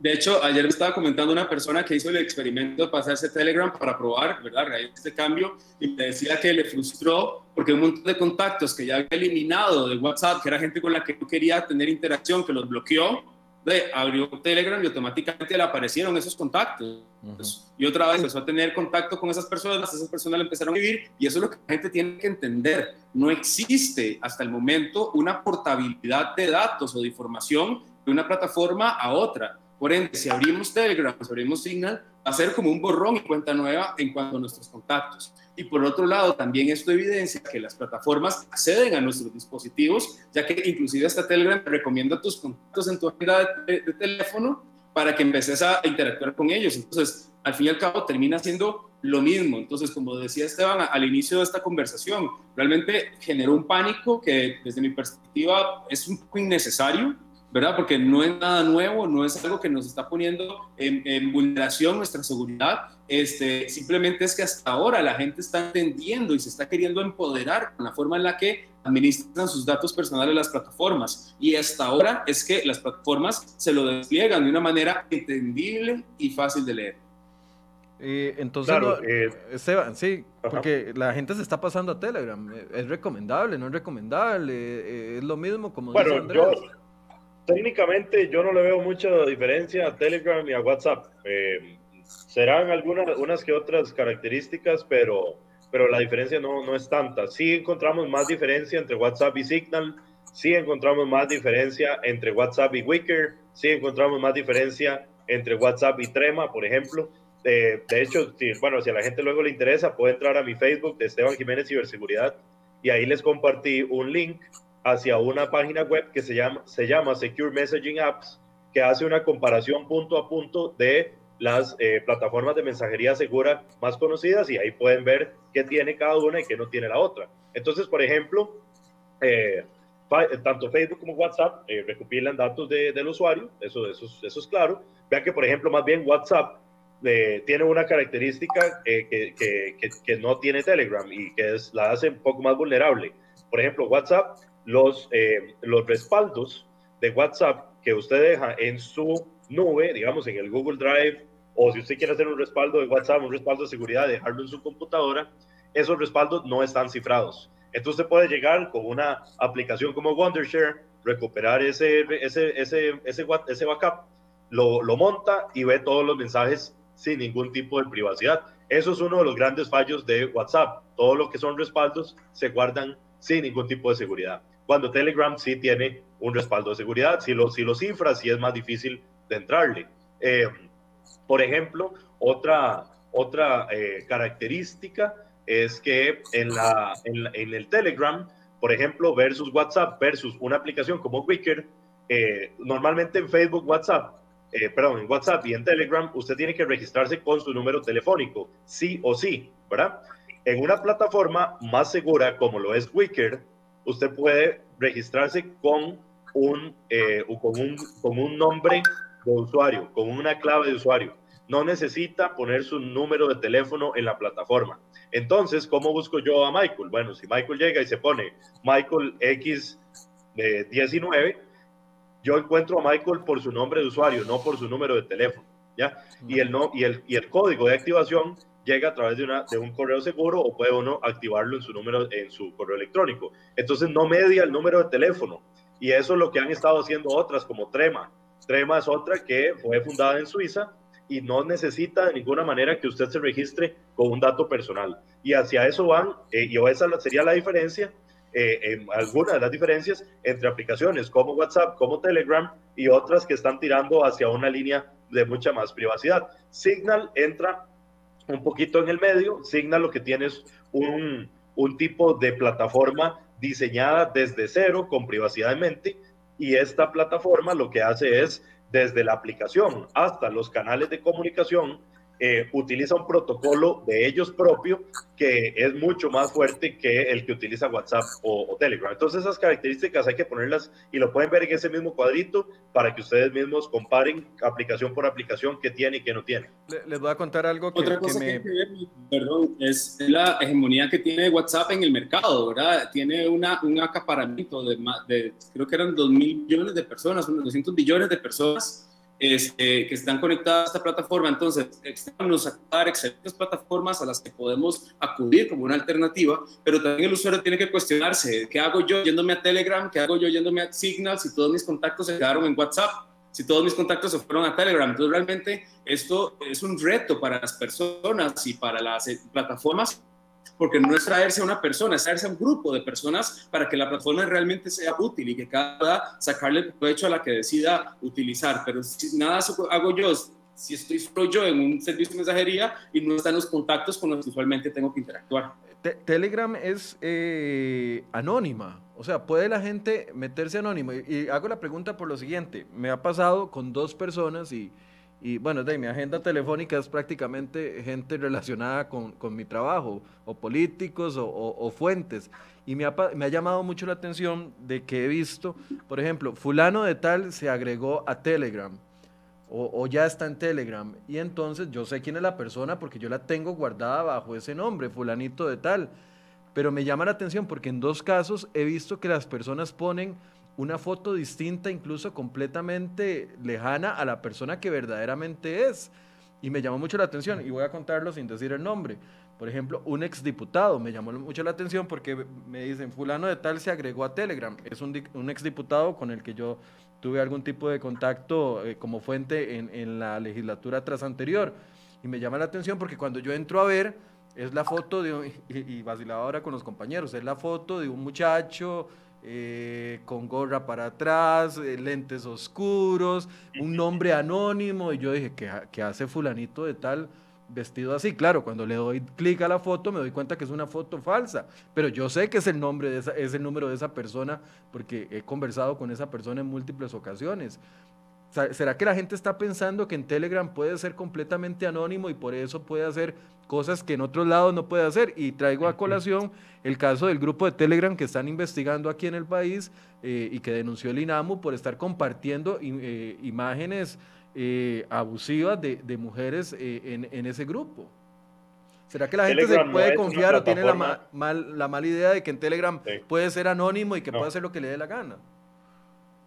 De hecho, ayer me estaba comentando una persona que hizo el experimento de pasarse Telegram para probar, ¿verdad? este cambio y me decía que le frustró porque un montón de contactos que ya había eliminado de WhatsApp, que era gente con la que no quería tener interacción, que los bloqueó, de, abrió Telegram y automáticamente le aparecieron esos contactos. Uh -huh. Y otra vez empezó a tener contacto con esas personas, esas personas le empezaron a vivir y eso es lo que la gente tiene que entender. No existe hasta el momento una portabilidad de datos o de información de una plataforma a otra. Por ende, si abrimos Telegram, si abrimos Signal, va a ser como un borrón y cuenta nueva en cuanto a nuestros contactos. Y por otro lado, también esto evidencia que las plataformas acceden a nuestros dispositivos, ya que inclusive hasta Telegram recomienda tus contactos en tu agenda de, de, teléfono para que empeces a interactuar con ellos. Entonces, al fin y al cabo, termina siendo lo mismo. Entonces, como decía Esteban al inicio de esta conversación, realmente generó un pánico que desde mi perspectiva es un poco innecesario, ¿verdad? Porque no es nada nuevo, no es algo que nos está poniendo en, en, vulneración nuestra seguridad, este, simplemente es que hasta ahora la gente está entendiendo y se está queriendo empoderar con la forma en la que administran sus datos personales las plataformas. Y hasta ahora es que las plataformas se lo despliegan de una manera entendible y fácil de leer. Eh, entonces, claro, no, eh, Esteban, sí, ajá. porque la gente se está pasando a Telegram. ¿Es recomendable? ¿No es recomendable? Eh, ¿Es lo mismo como bueno, dice Andrés? Yo técnicamente yo no le veo mucha diferencia a Telegram y a WhatsApp. Eh, serán algunas unas que otras características, pero, pero la diferencia no, no es tanta. Sí encontramos más diferencia entre WhatsApp y Signal, sí encontramos más diferencia entre WhatsApp y Wicker, sí encontramos más diferencia entre WhatsApp y Trema, por ejemplo. Eh, de hecho, si, bueno, si a la gente luego le interesa, puede entrar a mi Facebook de Esteban Jiménez Ciberseguridad y ahí les compartí un link hacia una página web que se llama, se llama Secure Messaging Apps, que hace una comparación punto a punto de las eh, plataformas de mensajería segura más conocidas y ahí pueden ver qué tiene cada una y qué no tiene la otra. Entonces, por ejemplo, eh, tanto Facebook como WhatsApp eh, recopilan datos de, del usuario, eso, eso, eso, es claro. Vean que, por ejemplo, más bien WhatsApp eh, tiene una característica que, que, que, que, no tiene Telegram y que es, la hace un poco más vulnerable. Por ejemplo, WhatsApp los, eh, los respaldos de WhatsApp que usted deja en su nube, digamos en el Google Drive, o si usted quiere hacer un respaldo de WhatsApp, un respaldo de seguridad, dejarlo en su computadora, esos respaldos no están cifrados. Entonces usted puede llegar con una aplicación como Wondershare, recuperar ese, ese, ese, ese, ese backup, lo, lo monta y ve todos los mensajes sin ningún tipo de privacidad. Eso es uno de los grandes fallos de WhatsApp. Todo lo que son respaldos se guardan sin ningún tipo de seguridad cuando Telegram sí tiene un respaldo de seguridad. Si lo, si lo cifras, sí es más difícil de entrarle. Eh, por ejemplo, otra, otra eh, característica es que en, la, en, el Telegram, por ejemplo, versus WhatsApp, versus una aplicación como Wicker, eh, normalmente en Facebook, WhatsApp, eh, perdón, en WhatsApp y en Telegram, usted tiene que registrarse con su número telefónico, sí o sí, ¿verdad? En una plataforma más segura como lo es Wicker, usted puede registrarse con un, eh, con un, con un nombre de usuario, con una clave de usuario. No necesita poner su número de teléfono en la plataforma. Entonces, ¿cómo busco yo a Michael? Bueno, si Michael llega y se pone Michael X19, yo encuentro a Michael por su nombre de usuario, no por su número de teléfono. ¿ya? Y, el no, y, el, y el código de activación llega a través de, una, de un correo seguro o puede uno activarlo en su número, en su correo electrónico. Entonces no media el número de teléfono. Y eso es lo que han estado haciendo otras como Trema. Trema es otra que fue fundada en Suiza y no necesita de ninguna manera que usted se registre con un dato personal. Y hacia eso van, eh, y esa sería la diferencia, eh, algunas de las diferencias entre aplicaciones como WhatsApp, como Telegram y otras que están tirando hacia una línea de mucha más privacidad. Signal entra un poquito en el medio. Signal lo que tiene es un, un tipo de plataforma diseñada desde cero con privacidad en mente y esta plataforma lo que hace es desde la aplicación hasta los canales de comunicación eh, utiliza un protocolo de ellos propio que es mucho más fuerte que el que utiliza WhatsApp o, Telegram. Entonces esas características hay que ponerlas y lo pueden ver en ese mismo cuadrito para que ustedes mismos comparen aplicación por aplicación qué tiene y qué no tiene. Les voy a contar algo que, Otra cosa que, me... perdón, es la hegemonía que tiene WhatsApp en el mercado, ¿verdad? Tiene una, un acaparamiento de, de creo que eran 2 mil millones de personas, unos 200 billones de personas este, que están conectadas a esta plataforma. Entonces, nos a dar excelentes plataformas a las que podemos acudir como una alternativa, pero también el usuario tiene que cuestionarse, ¿qué hago yo yéndome a Telegram? ¿Qué hago yo yéndome a Signal si todos mis contactos se quedaron en WhatsApp? Si todos mis contactos se fueron a Telegram. Entonces, realmente esto es un reto para las personas y para las eh, plataformas porque no es traerse a una persona, es traerse a un grupo de personas para que la plataforma realmente sea útil y que cada sacarle provecho a la que decida utilizar. Pero si nada hago yo, si estoy solo yo en un servicio de mensajería y no están los contactos con los que usualmente tengo que interactuar. Telegram es eh, anónima, o sea, puede la gente meterse anónimo. y hago la pregunta por lo siguiente, me ha pasado con dos personas y y bueno, de mi agenda telefónica es prácticamente gente relacionada con, mi trabajo, o políticos o, fuentes. Y me ha, llamado mucho la atención de que he visto, por ejemplo, fulano de tal se agregó a Telegram. O, ya está en Telegram. Y entonces yo sé quién es la persona porque yo la tengo guardada bajo ese nombre, fulanito de tal. Pero me llama la atención porque en dos casos he visto que las personas ponen una foto distinta, incluso completamente lejana a la persona que verdaderamente es. Y me llamó mucho la atención, y voy a contarlo sin decir el nombre. Por ejemplo, un exdiputado me llamó mucho la atención porque me dicen, fulano de tal se agregó a Telegram. Es un, un exdiputado con el que yo tuve algún tipo de contacto eh, como fuente en, en, la legislatura tras anterior. Y me llama la atención porque cuando yo entro a ver, es la foto de, y, y vacilaba ahora con los compañeros, es la foto de un muchacho eh, con gorra para atrás, eh, lentes oscuros, un nombre anónimo. Y yo dije, ¿qué, hace fulanito de tal vestido así? Claro, cuando le doy clic a la foto me doy cuenta que es una foto falsa, pero yo sé que es el nombre es el número de esa persona porque he conversado con esa persona en múltiples ocasiones. ¿Será que la gente está pensando que en Telegram puede ser completamente anónimo y por eso puede hacer cosas que en otros lados no puede hacer? Y traigo a colación el caso del grupo de Telegram que están investigando aquí en el país eh, y que denunció el INAMU por estar compartiendo eh, imágenes eh, abusivas de, mujeres en, ese grupo. ¿Será que la gente se puede confiar o tiene la, mal, la mala idea de que en Telegram puede ser anónimo y que puede hacer lo que le dé la gana?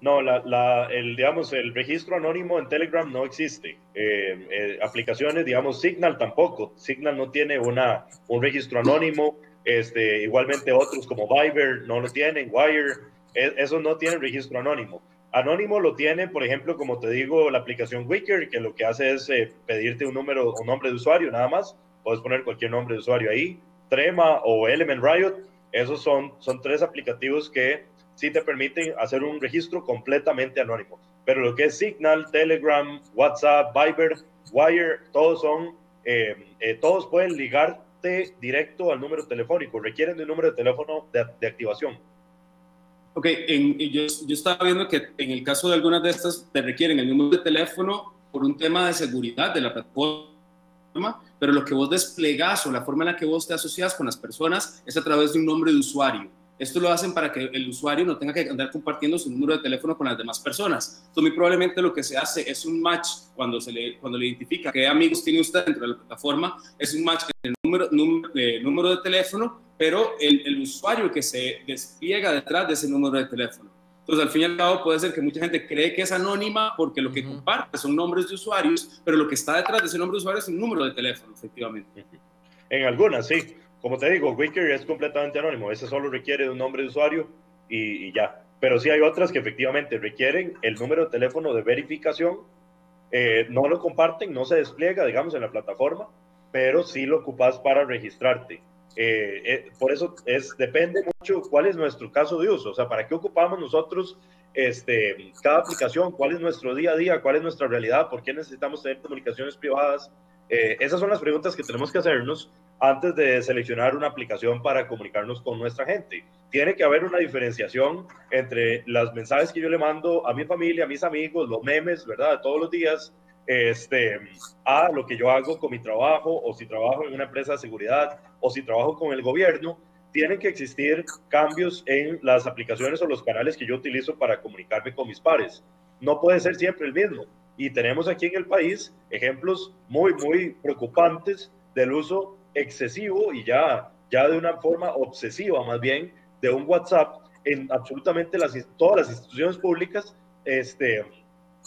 No, la, el, digamos, el registro anónimo en Telegram no existe. Eh, eh, aplicaciones, digamos, Signal tampoco. Signal no tiene una, un registro anónimo. Este, igualmente otros como Viber no lo tienen, Wire, e, esos no tienen registro anónimo. Anónimo lo tiene, por ejemplo, como te digo, la aplicación Wicker, que lo que hace es eh, pedirte un número, un nombre de usuario, nada más. Puedes poner cualquier nombre de usuario ahí. Trema o Element Riot, esos son, son tres aplicativos que sí te permiten hacer un registro completamente anónimo. Pero lo que es Signal, Telegram, WhatsApp, Viber, Wire, todos son, eh, eh, todos pueden ligarte directo al número telefónico, requieren de un número de teléfono de, activación. Ok, yo, yo, estaba viendo que en el caso de algunas de estas te requieren el número de teléfono por un tema de seguridad de la plataforma, pero lo que vos desplegás o la forma en la que vos te asocias con las personas es a través de un nombre de usuario. Esto lo hacen para que el usuario no tenga que andar compartiendo su número de teléfono con las demás personas. Entonces, muy probablemente lo que se hace es un match cuando, se le, cuando le identifica qué amigos tiene usted dentro de la plataforma, es un match en el número, número, eh, número de teléfono, pero el, el, usuario que se despliega detrás de ese número de teléfono. Entonces, al fin y al cabo, puede ser que mucha gente cree que es anónima porque lo que comparte son nombres de usuarios, pero lo que está detrás de ese nombre de usuario es un número de teléfono, efectivamente. En algunas, sí. Como te digo, Wicker es completamente anónimo. Ese solo requiere un nombre de usuario y, ya. Pero sí hay otras que efectivamente requieren el número de teléfono de verificación. Eh, no lo comparten, no se despliega, digamos, en la plataforma, pero sí lo ocupas para registrarte. Eh, eh, por eso es, depende mucho cuál es nuestro caso de uso, o sea, para qué ocupamos nosotros este, cada aplicación, cuál es nuestro día a día, cuál es nuestra realidad, por qué necesitamos tener comunicaciones privadas. Eh, esas son las preguntas que tenemos que hacernos antes de seleccionar una aplicación para comunicarnos con nuestra gente. Tiene que haber una diferenciación entre los mensajes que yo le mando a mi familia, a mis amigos, los memes, ¿verdad? Todos los días, este, a lo que yo hago con mi trabajo o si trabajo en una empresa de seguridad o si trabajo con el gobierno, tienen que existir cambios en las aplicaciones o los canales que yo utilizo para comunicarme con mis pares. No puede ser siempre el mismo. Y tenemos aquí en el país ejemplos muy, muy preocupantes del uso excesivo y ya, ya de una forma obsesiva más bien de un WhatsApp en absolutamente todas las instituciones públicas, este,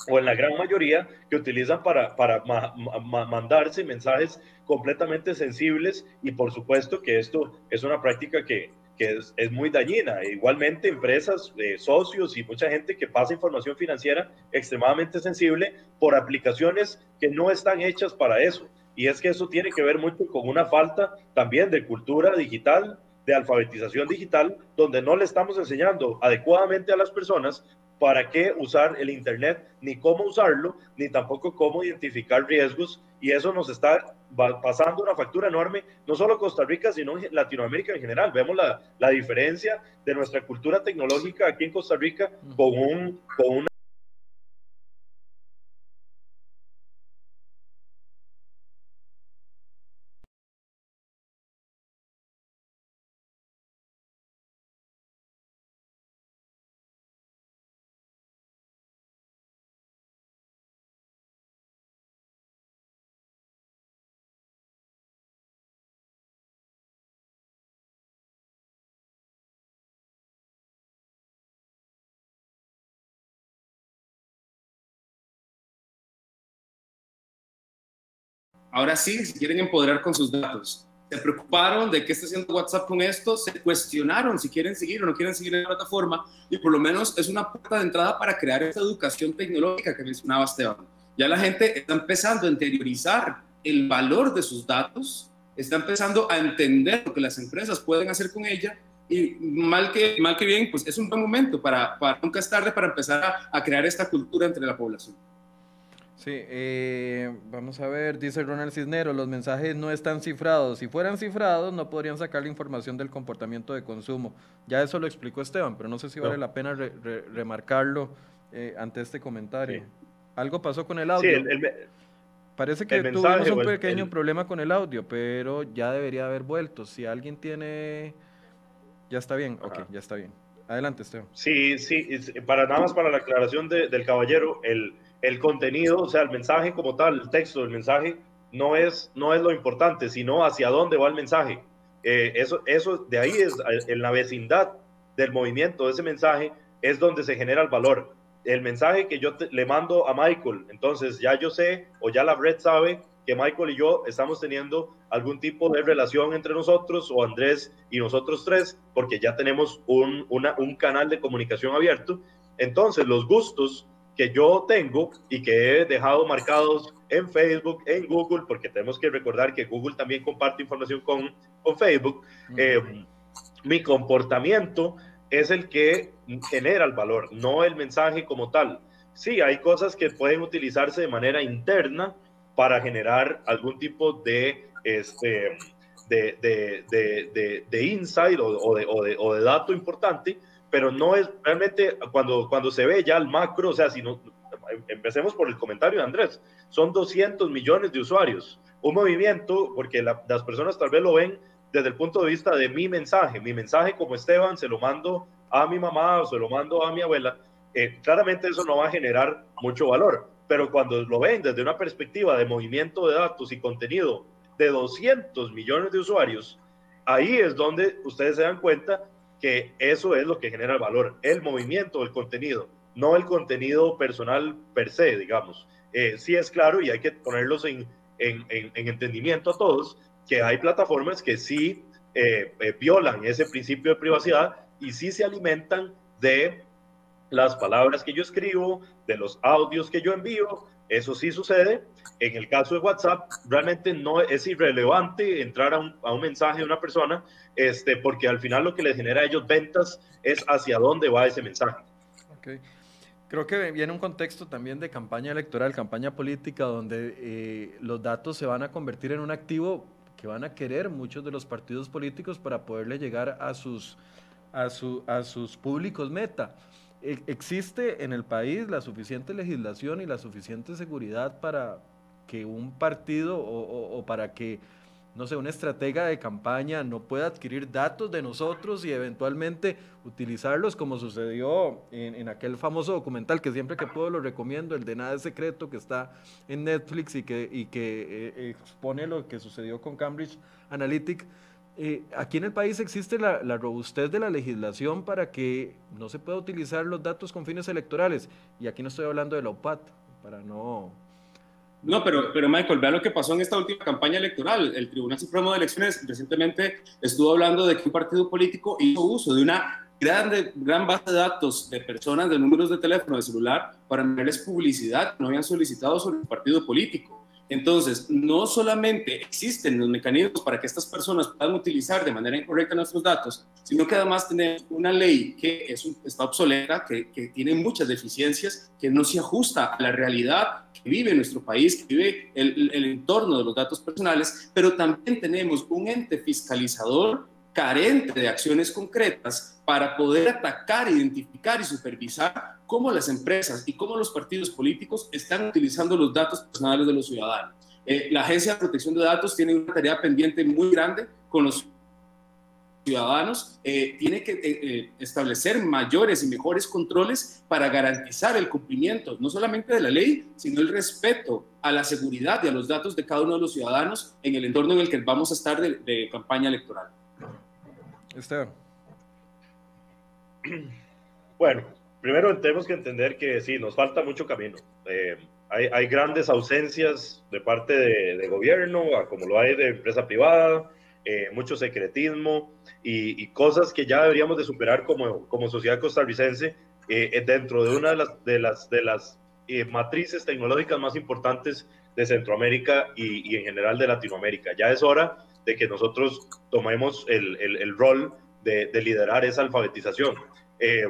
o en la gran mayoría, que utilizan para, para mandarse mensajes completamente sensibles y por supuesto que esto es una práctica que, que es, es, muy dañina. Igualmente, empresas, eh, socios y mucha gente que pasa información financiera extremadamente sensible por aplicaciones que no están hechas para eso. Y es que eso tiene que ver mucho con una falta también de cultura digital, de alfabetización digital, donde no le estamos enseñando adecuadamente a las personas para qué usar el Internet, ni cómo usarlo, ni tampoco cómo identificar riesgos. Y eso nos está pasando una factura enorme, no solo Costa Rica, sino en Latinoamérica en general. Vemos la, la diferencia de nuestra cultura tecnológica aquí en Costa Rica con, un, con una Ahora sí, si quieren empoderar con sus datos. Se preocuparon de qué está haciendo WhatsApp con esto, se cuestionaron si quieren seguir o no quieren seguir en la plataforma y por lo menos es una puerta de entrada para crear esta educación tecnológica que mencionaba Esteban. Ya la gente está empezando a interiorizar el valor de sus datos, está empezando a entender lo que las empresas pueden hacer con ella y mal que, mal que bien, pues es un buen momento para, para nunca es tarde para empezar a crear esta cultura entre la población. Sí, eh, vamos a ver, dice Ronald Cisneros, los mensajes no están cifrados. Si fueran cifrados, no podrían sacar la información del comportamiento de consumo. Ya eso lo explicó Esteban, pero no sé si vale la pena remarcarlo eh, ante este comentario. Algo pasó con el audio. Parece que tuvimos un pequeño problema con el audio, pero ya debería haber vuelto. Si alguien tiene... Ya está bien, ok, ya está bien. Adelante, Esteban. Sí, sí, para nada más para la aclaración del caballero, el el contenido, o sea, el mensaje como tal, el texto del mensaje, no es, no es lo importante, sino hacia dónde va el mensaje. Eh, eso, eso de ahí es, en la vecindad del movimiento ese mensaje, es donde se genera el valor. El mensaje que yo le mando a Michael, entonces ya yo sé, o ya la red sabe, que Michael y yo estamos teniendo algún tipo de relación entre nosotros, o Andrés y nosotros tres, porque ya tenemos un, un canal de comunicación abierto. Entonces, los gustos que yo tengo y que he dejado marcados en Facebook, en Google, porque tenemos que recordar que Google también comparte información con, con Facebook, eh, mi comportamiento es el que genera el valor, no el mensaje como tal. Sí, hay cosas que pueden utilizarse de manera interna para generar algún tipo de, este, de, de, de, de, insight o, de, o de dato importante, pero no es realmente cuando, cuando se ve ya el macro, o sea, si no, empecemos por el comentario de Andrés, son 200 millones de usuarios, un movimiento, porque las personas tal vez lo ven desde el punto de vista de mi mensaje, mi mensaje como Esteban se lo mando a mi mamá o se lo mando a mi abuela, eh, claramente eso no va a generar mucho valor, pero cuando lo ven desde una perspectiva de movimiento de datos y contenido de 200 millones de usuarios, ahí es donde ustedes se dan cuenta que eso es lo que genera el valor, el movimiento, el contenido, no el contenido personal per se, digamos. Eh, sí es claro y hay que ponerlos en, en, entendimiento a todos que hay plataformas que sí eh, eh, violan ese principio de privacidad y sí se alimentan de las palabras que yo escribo, de los audios que yo envío, eso sí sucede. En el caso de WhatsApp, realmente no es irrelevante entrar a un, a un, mensaje de una persona, este, porque al final lo que les genera a ellos ventas es hacia dónde va ese mensaje. Okay. Creo que viene un contexto también de campaña electoral, campaña política, donde eh, los datos se van a convertir en un activo que van a querer muchos de los partidos políticos para poderle llegar a sus, a su, a sus públicos meta. E, ¿Existe en el país la suficiente legislación y la suficiente seguridad para que un partido o, para que no sé, una estratega de campaña no puede adquirir datos de nosotros y eventualmente utilizarlos como sucedió en, aquel famoso documental que siempre que puedo lo recomiendo, el de Nada es Secreto, que está en Netflix y que, y que eh, expone lo que sucedió con Cambridge Analytic. Eh, aquí en el país existe la, robustez de la legislación para que no se pueda utilizar los datos con fines electorales. Y aquí no estoy hablando de la OPAT, para no no, pero, pero Michael, vea lo que pasó en esta última campaña electoral. El Tribunal Supremo de Elecciones recientemente estuvo hablando de que un partido político hizo uso de una grande, gran base de datos de personas, de números de teléfono, de celular, para enviarles publicidad que no habían solicitado sobre el partido político. Entonces, no solamente existen los mecanismos para que estas personas puedan utilizar de manera incorrecta nuestros datos, sino que además tenemos una ley que es está obsoleta, que, tiene muchas deficiencias, que no se ajusta a la realidad que vive nuestro país, que vive el entorno de los datos personales, pero también tenemos un ente fiscalizador carente de acciones concretas para poder atacar, identificar y supervisar cómo las empresas y cómo los partidos políticos están utilizando los datos personales de los ciudadanos. Eh, la Agencia de Protección de Datos tiene una tarea pendiente muy grande con los ciudadanos, eh, tiene que eh, establecer mayores y mejores controles para garantizar el cumplimiento, no solamente de la ley, sino el respeto a la seguridad y a los datos de cada uno de los ciudadanos en el entorno en el que vamos a estar de, de campaña electoral. Esteban. Bueno, primero tenemos que entender que sí, nos falta mucho camino. Eh, hay, grandes ausencias de parte de, gobierno, como lo hay de empresa privada, eh, mucho secretismo y, cosas que ya deberíamos de superar como, como sociedad costarricense eh, dentro de una de las, de las, de las matrices tecnológicas más importantes de Centroamérica y, en general de Latinoamérica. Ya es hora de que nosotros tomemos el, el, rol de, de, liderar esa alfabetización. Eh,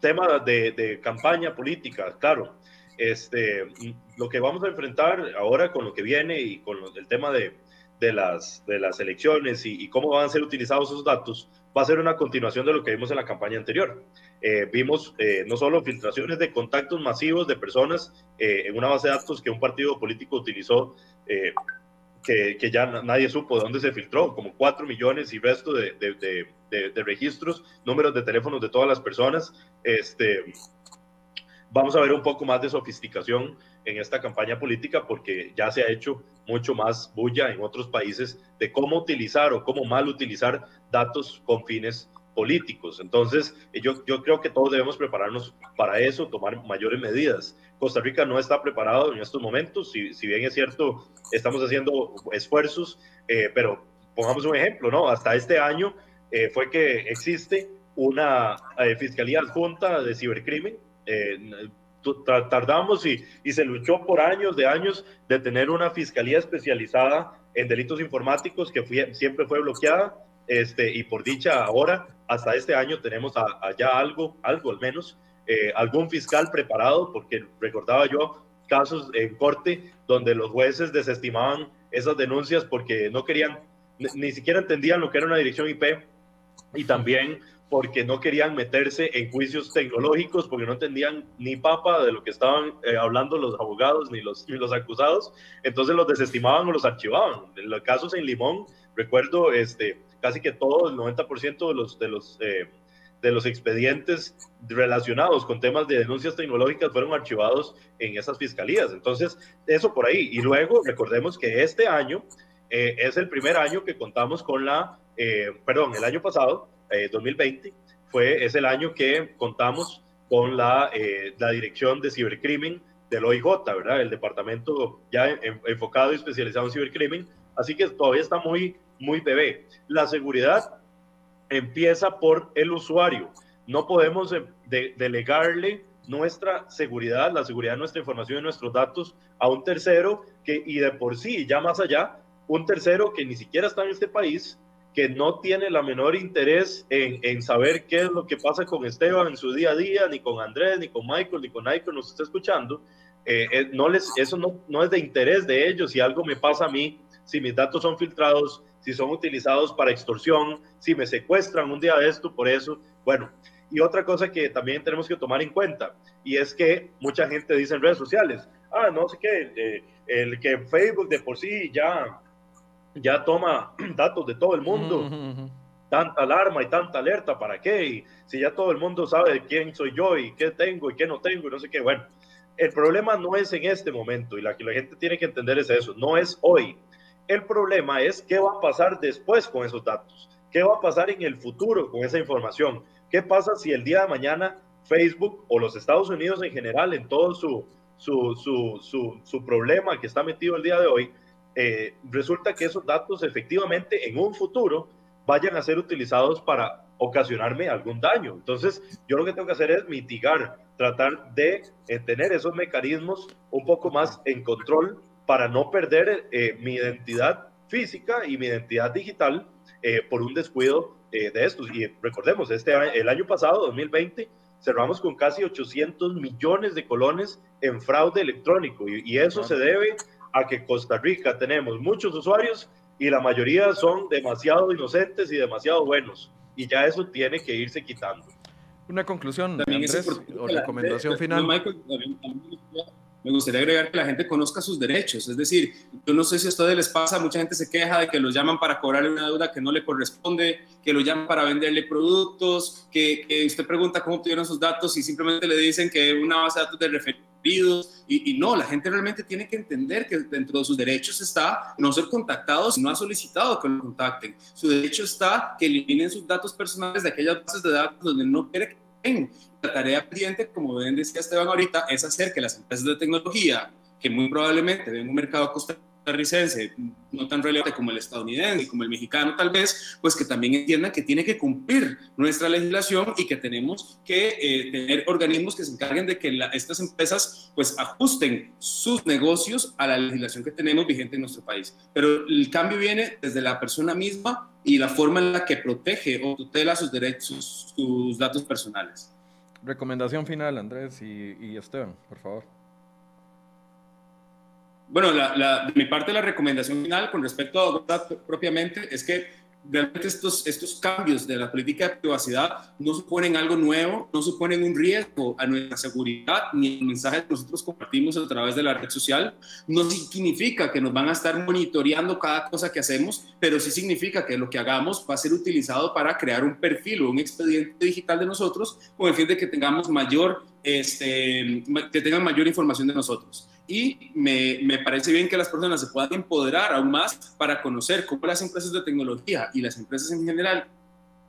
tema de, de, campaña política, claro. Este, lo que vamos a enfrentar ahora con lo que viene y con el tema de, de, las, de las elecciones y, y, cómo van a ser utilizados esos datos va a ser una continuación de lo que vimos en la campaña anterior. Eh, vimos eh, no solo filtraciones de contactos masivos de personas en una base de datos que un partido político utilizó que, ya nadie supo de dónde se filtró, como 4 millones y resto de, de, registros, números de teléfonos de todas las personas. Este, vamos a ver un poco más de sofisticación en esta campaña política porque ya se ha hecho mucho más bulla en otros países de cómo utilizar o cómo mal utilizar datos con fines políticos. Entonces, yo, yo creo que todos debemos prepararnos para eso, tomar mayores medidas. Costa Rica no está preparado en estos momentos, si, si bien es cierto, estamos haciendo esfuerzos, eh, pero pongamos un ejemplo, ¿no? Hasta este año eh, fue que existe una eh, Fiscalía Adjunta de Cibercrimen. tardamos y, y se luchó por años de años de tener una fiscalía especializada en delitos informáticos que siempre fue bloqueada. Este, y por dicha ahora, hasta este año tenemos allá algo, algo al menos, eh, algún fiscal preparado, porque recordaba yo casos en corte donde los jueces desestimaban esas denuncias porque no querían, ni, siquiera entendían lo que era una dirección IP y también porque no querían meterse en juicios tecnológicos, porque no entendían ni papa de lo que estaban eh, hablando los abogados ni los, ni los acusados, entonces los desestimaban o los archivaban. En los casos en Limón, recuerdo este, casi que todo, el 90% de los, de los eh, de los expedientes relacionados con temas de denuncias tecnológicas fueron archivados en esas fiscalías. Entonces, eso por ahí. Y luego, recordemos que este año eh, es el primer año que contamos con la, eh, perdón, el año pasado, 2020, fue, es el año que contamos con la, la Dirección de Cibercrimen del OIJ, ¿verdad? El departamento ya enfocado y especializado en cibercrimen. Así que todavía está muy, muy bebé. La seguridad empieza por el usuario. No podemos delegarle nuestra seguridad, la seguridad de nuestra información y nuestros datos a un tercero que, y de por sí, ya más allá, un tercero que ni siquiera está en este país, que no tiene la menor interés en, en, saber qué es lo que pasa con Esteban en su día a día, ni con Andrés, ni con Michael, ni con Michael, nos está escuchando. Eh, eh, no les, eso no, no es de interés de ellos. Si algo me pasa a mí, si mis datos son filtrados, si son utilizados para extorsión, si me secuestran un día de esto, por eso, bueno. Y otra cosa que también tenemos que tomar en cuenta, y es que mucha gente dice en redes sociales, ah, no sé qué, eh, el que Facebook de por sí ya, ya toma datos de todo el mundo. Tanta alarma y tanta alerta, ¿para qué? Y si ya todo el mundo sabe quién soy yo y qué tengo y qué no tengo y no sé qué, bueno, el problema no es en este momento y la que la gente tiene que entender es eso, no es hoy. El problema es qué va a pasar después con esos datos, qué va a pasar en el futuro con esa información, qué pasa si el día de mañana Facebook o los Estados Unidos en general, en todo su, su, su, su, problema que está metido el día de hoy, eh, resulta que esos datos efectivamente en un futuro vayan a ser utilizados para ocasionarme algún daño. Entonces, yo lo que tengo que hacer es mitigar tratar de eh, tener esos mecanismos un poco más en control para no perder eh, mi identidad física y mi identidad digital eh, por un descuido de estos. Y recordemos, este el año pasado, 2020, cerramos con casi 800 millones de colones en fraude electrónico y, eso se debe a que Costa Rica tenemos muchos usuarios y la mayoría son demasiado inocentes y demasiado buenos y ya eso tiene que irse quitando. Una conclusión, Andrés, o recomendación final. Me gustaría agregar que la gente conozca sus derechos. Es decir, yo no sé si a ustedes les pasa, mucha gente se queja de que los llaman para cobrarle una deuda que no le corresponde, que lo llaman para venderle productos, que, que usted pregunta cómo obtuvieron sus datos y simplemente le dicen que una base de datos de referidos. Y, y, no, la gente realmente tiene que entender que dentro de sus derechos está no ser contactados, no ha solicitado que lo contacten. Su derecho está que eliminen sus datos personales de aquellas bases de datos donde no quiere que la tarea pendiente, como bien decía Esteban ahorita, es hacer que las empresas de tecnología, que muy probablemente ven un mercado costarricense no tan relevante como el estadounidense como el mexicano tal vez, pues que también entiendan que tiene que cumplir nuestra legislación y que tenemos que eh, tener organismos que se encarguen de que estas empresas pues ajusten sus negocios a la legislación que tenemos vigente en nuestro país. Pero el cambio viene desde la persona misma y la forma en la que protege o tutela sus derechos, sus datos personales. Recomendación final, Andrés y, Esteban, por favor. Bueno, de mi parte la recomendación final con respecto a propiamente es que realmente estos, estos cambios de la política de privacidad no suponen algo nuevo, no suponen un riesgo a nuestra seguridad ni el mensaje que nosotros compartimos a través de la red social. No significa que nos van a estar monitoreando cada cosa que hacemos, pero sí significa que lo que hagamos va a ser utilizado para crear un perfil o un expediente digital de nosotros con el fin de que tengamos mayor, este, que tengan mayor información de nosotros y me, me, parece bien que las personas se puedan empoderar aún más para conocer cómo las empresas de tecnología y las empresas en general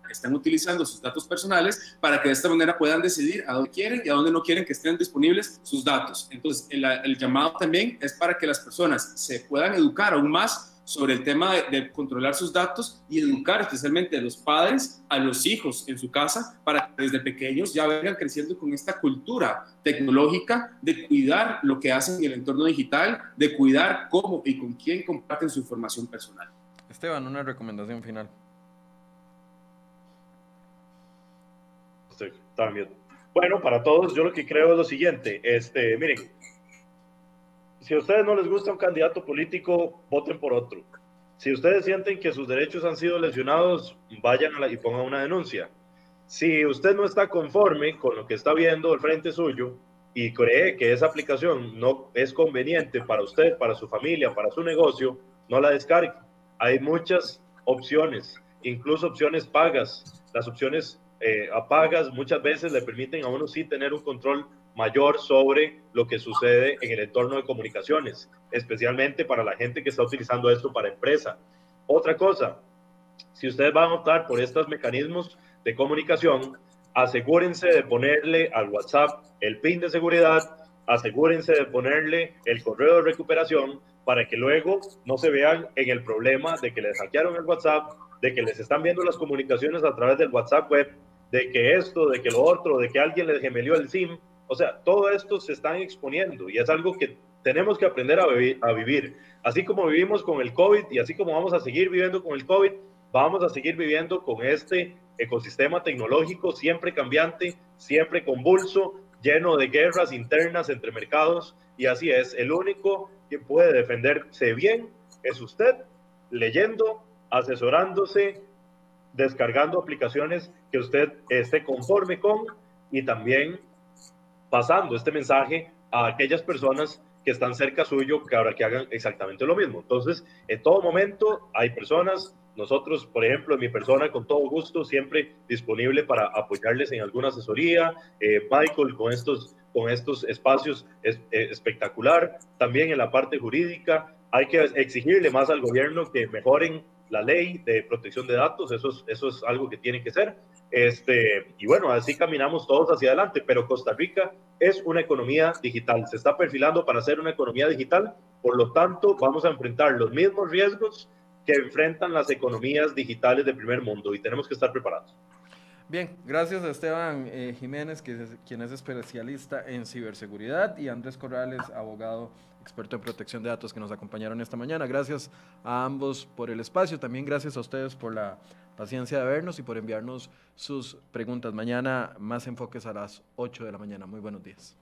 están utilizando sus datos personales para que de esta manera puedan decidir a dónde quieren y a dónde no quieren que estén disponibles sus datos. Entonces, el, el llamado también es para que las personas se puedan educar aún más sobre el tema de, controlar sus datos y educar especialmente a los padres, a los hijos en su casa, para que desde pequeños ya vengan creciendo con esta cultura tecnológica de cuidar lo que hacen en el entorno digital, de cuidar cómo y con quién comparten su información personal. Esteban, una recomendación final. también. Bueno, para todos, yo lo que creo es lo siguiente. Este, miren, si a ustedes no les gusta un candidato político, voten por otro. Si ustedes sienten que sus derechos han sido lesionados, vayan a la, y pongan una denuncia. Si usted no está conforme con lo que está viendo al frente suyo y cree que esa aplicación no es conveniente para usted, para su familia, para su negocio, no la descargue. Hay muchas opciones, incluso opciones pagas. Las opciones eh, a pagas muchas veces le permiten a uno sí tener un control mayor sobre lo que sucede en el entorno de comunicaciones, especialmente para la gente que está utilizando esto para empresa. Otra cosa, si ustedes van a optar por estos mecanismos de comunicación, asegúrense de ponerle al WhatsApp el pin de seguridad, asegúrense de ponerle el correo de recuperación para que luego no se vean en el problema de que les hackearon el WhatsApp, de que les están viendo las comunicaciones a través del WhatsApp web, de que esto, de que lo otro, de que alguien les gemelió el SIM. O sea, todo esto se están exponiendo y es algo que tenemos que aprender a, a vivir. Así como vivimos con el COVID y así como vamos a seguir viviendo con el COVID, vamos a seguir viviendo con este ecosistema tecnológico siempre cambiante, siempre convulso, lleno de guerras internas entre mercados y así es. El único que puede defenderse bien es usted, leyendo, asesorándose, descargando aplicaciones que usted esté conforme con y también pasando este mensaje a aquellas personas que están cerca suyo que ahora que hagan exactamente lo mismo. Entonces, en todo momento hay personas, nosotros, por ejemplo, en mi persona, con todo gusto, siempre disponible para apoyarles en alguna asesoría. Eh, Michael, con estos, con estos espacios es, espectacular. También en la parte jurídica, hay que exigirle más al gobierno que mejoren la ley de protección de datos, eso es, eso es algo que tiene que ser. Este, y bueno, así caminamos todos hacia adelante, pero Costa Rica es una economía digital, se está perfilando para ser una economía digital, por lo tanto vamos a enfrentar los mismos riesgos que enfrentan las economías digitales del primer mundo y tenemos que estar preparados. Bien, gracias a Esteban eh, Jiménez, que quien es especialista en ciberseguridad, y Andrés Corrales, abogado experto en protección de datos, que nos acompañaron esta mañana. Gracias a ambos por el espacio, también gracias a ustedes por la paciencia de vernos y por enviarnos sus preguntas. Mañana más enfoques a las 8 de la mañana. Muy buenos días.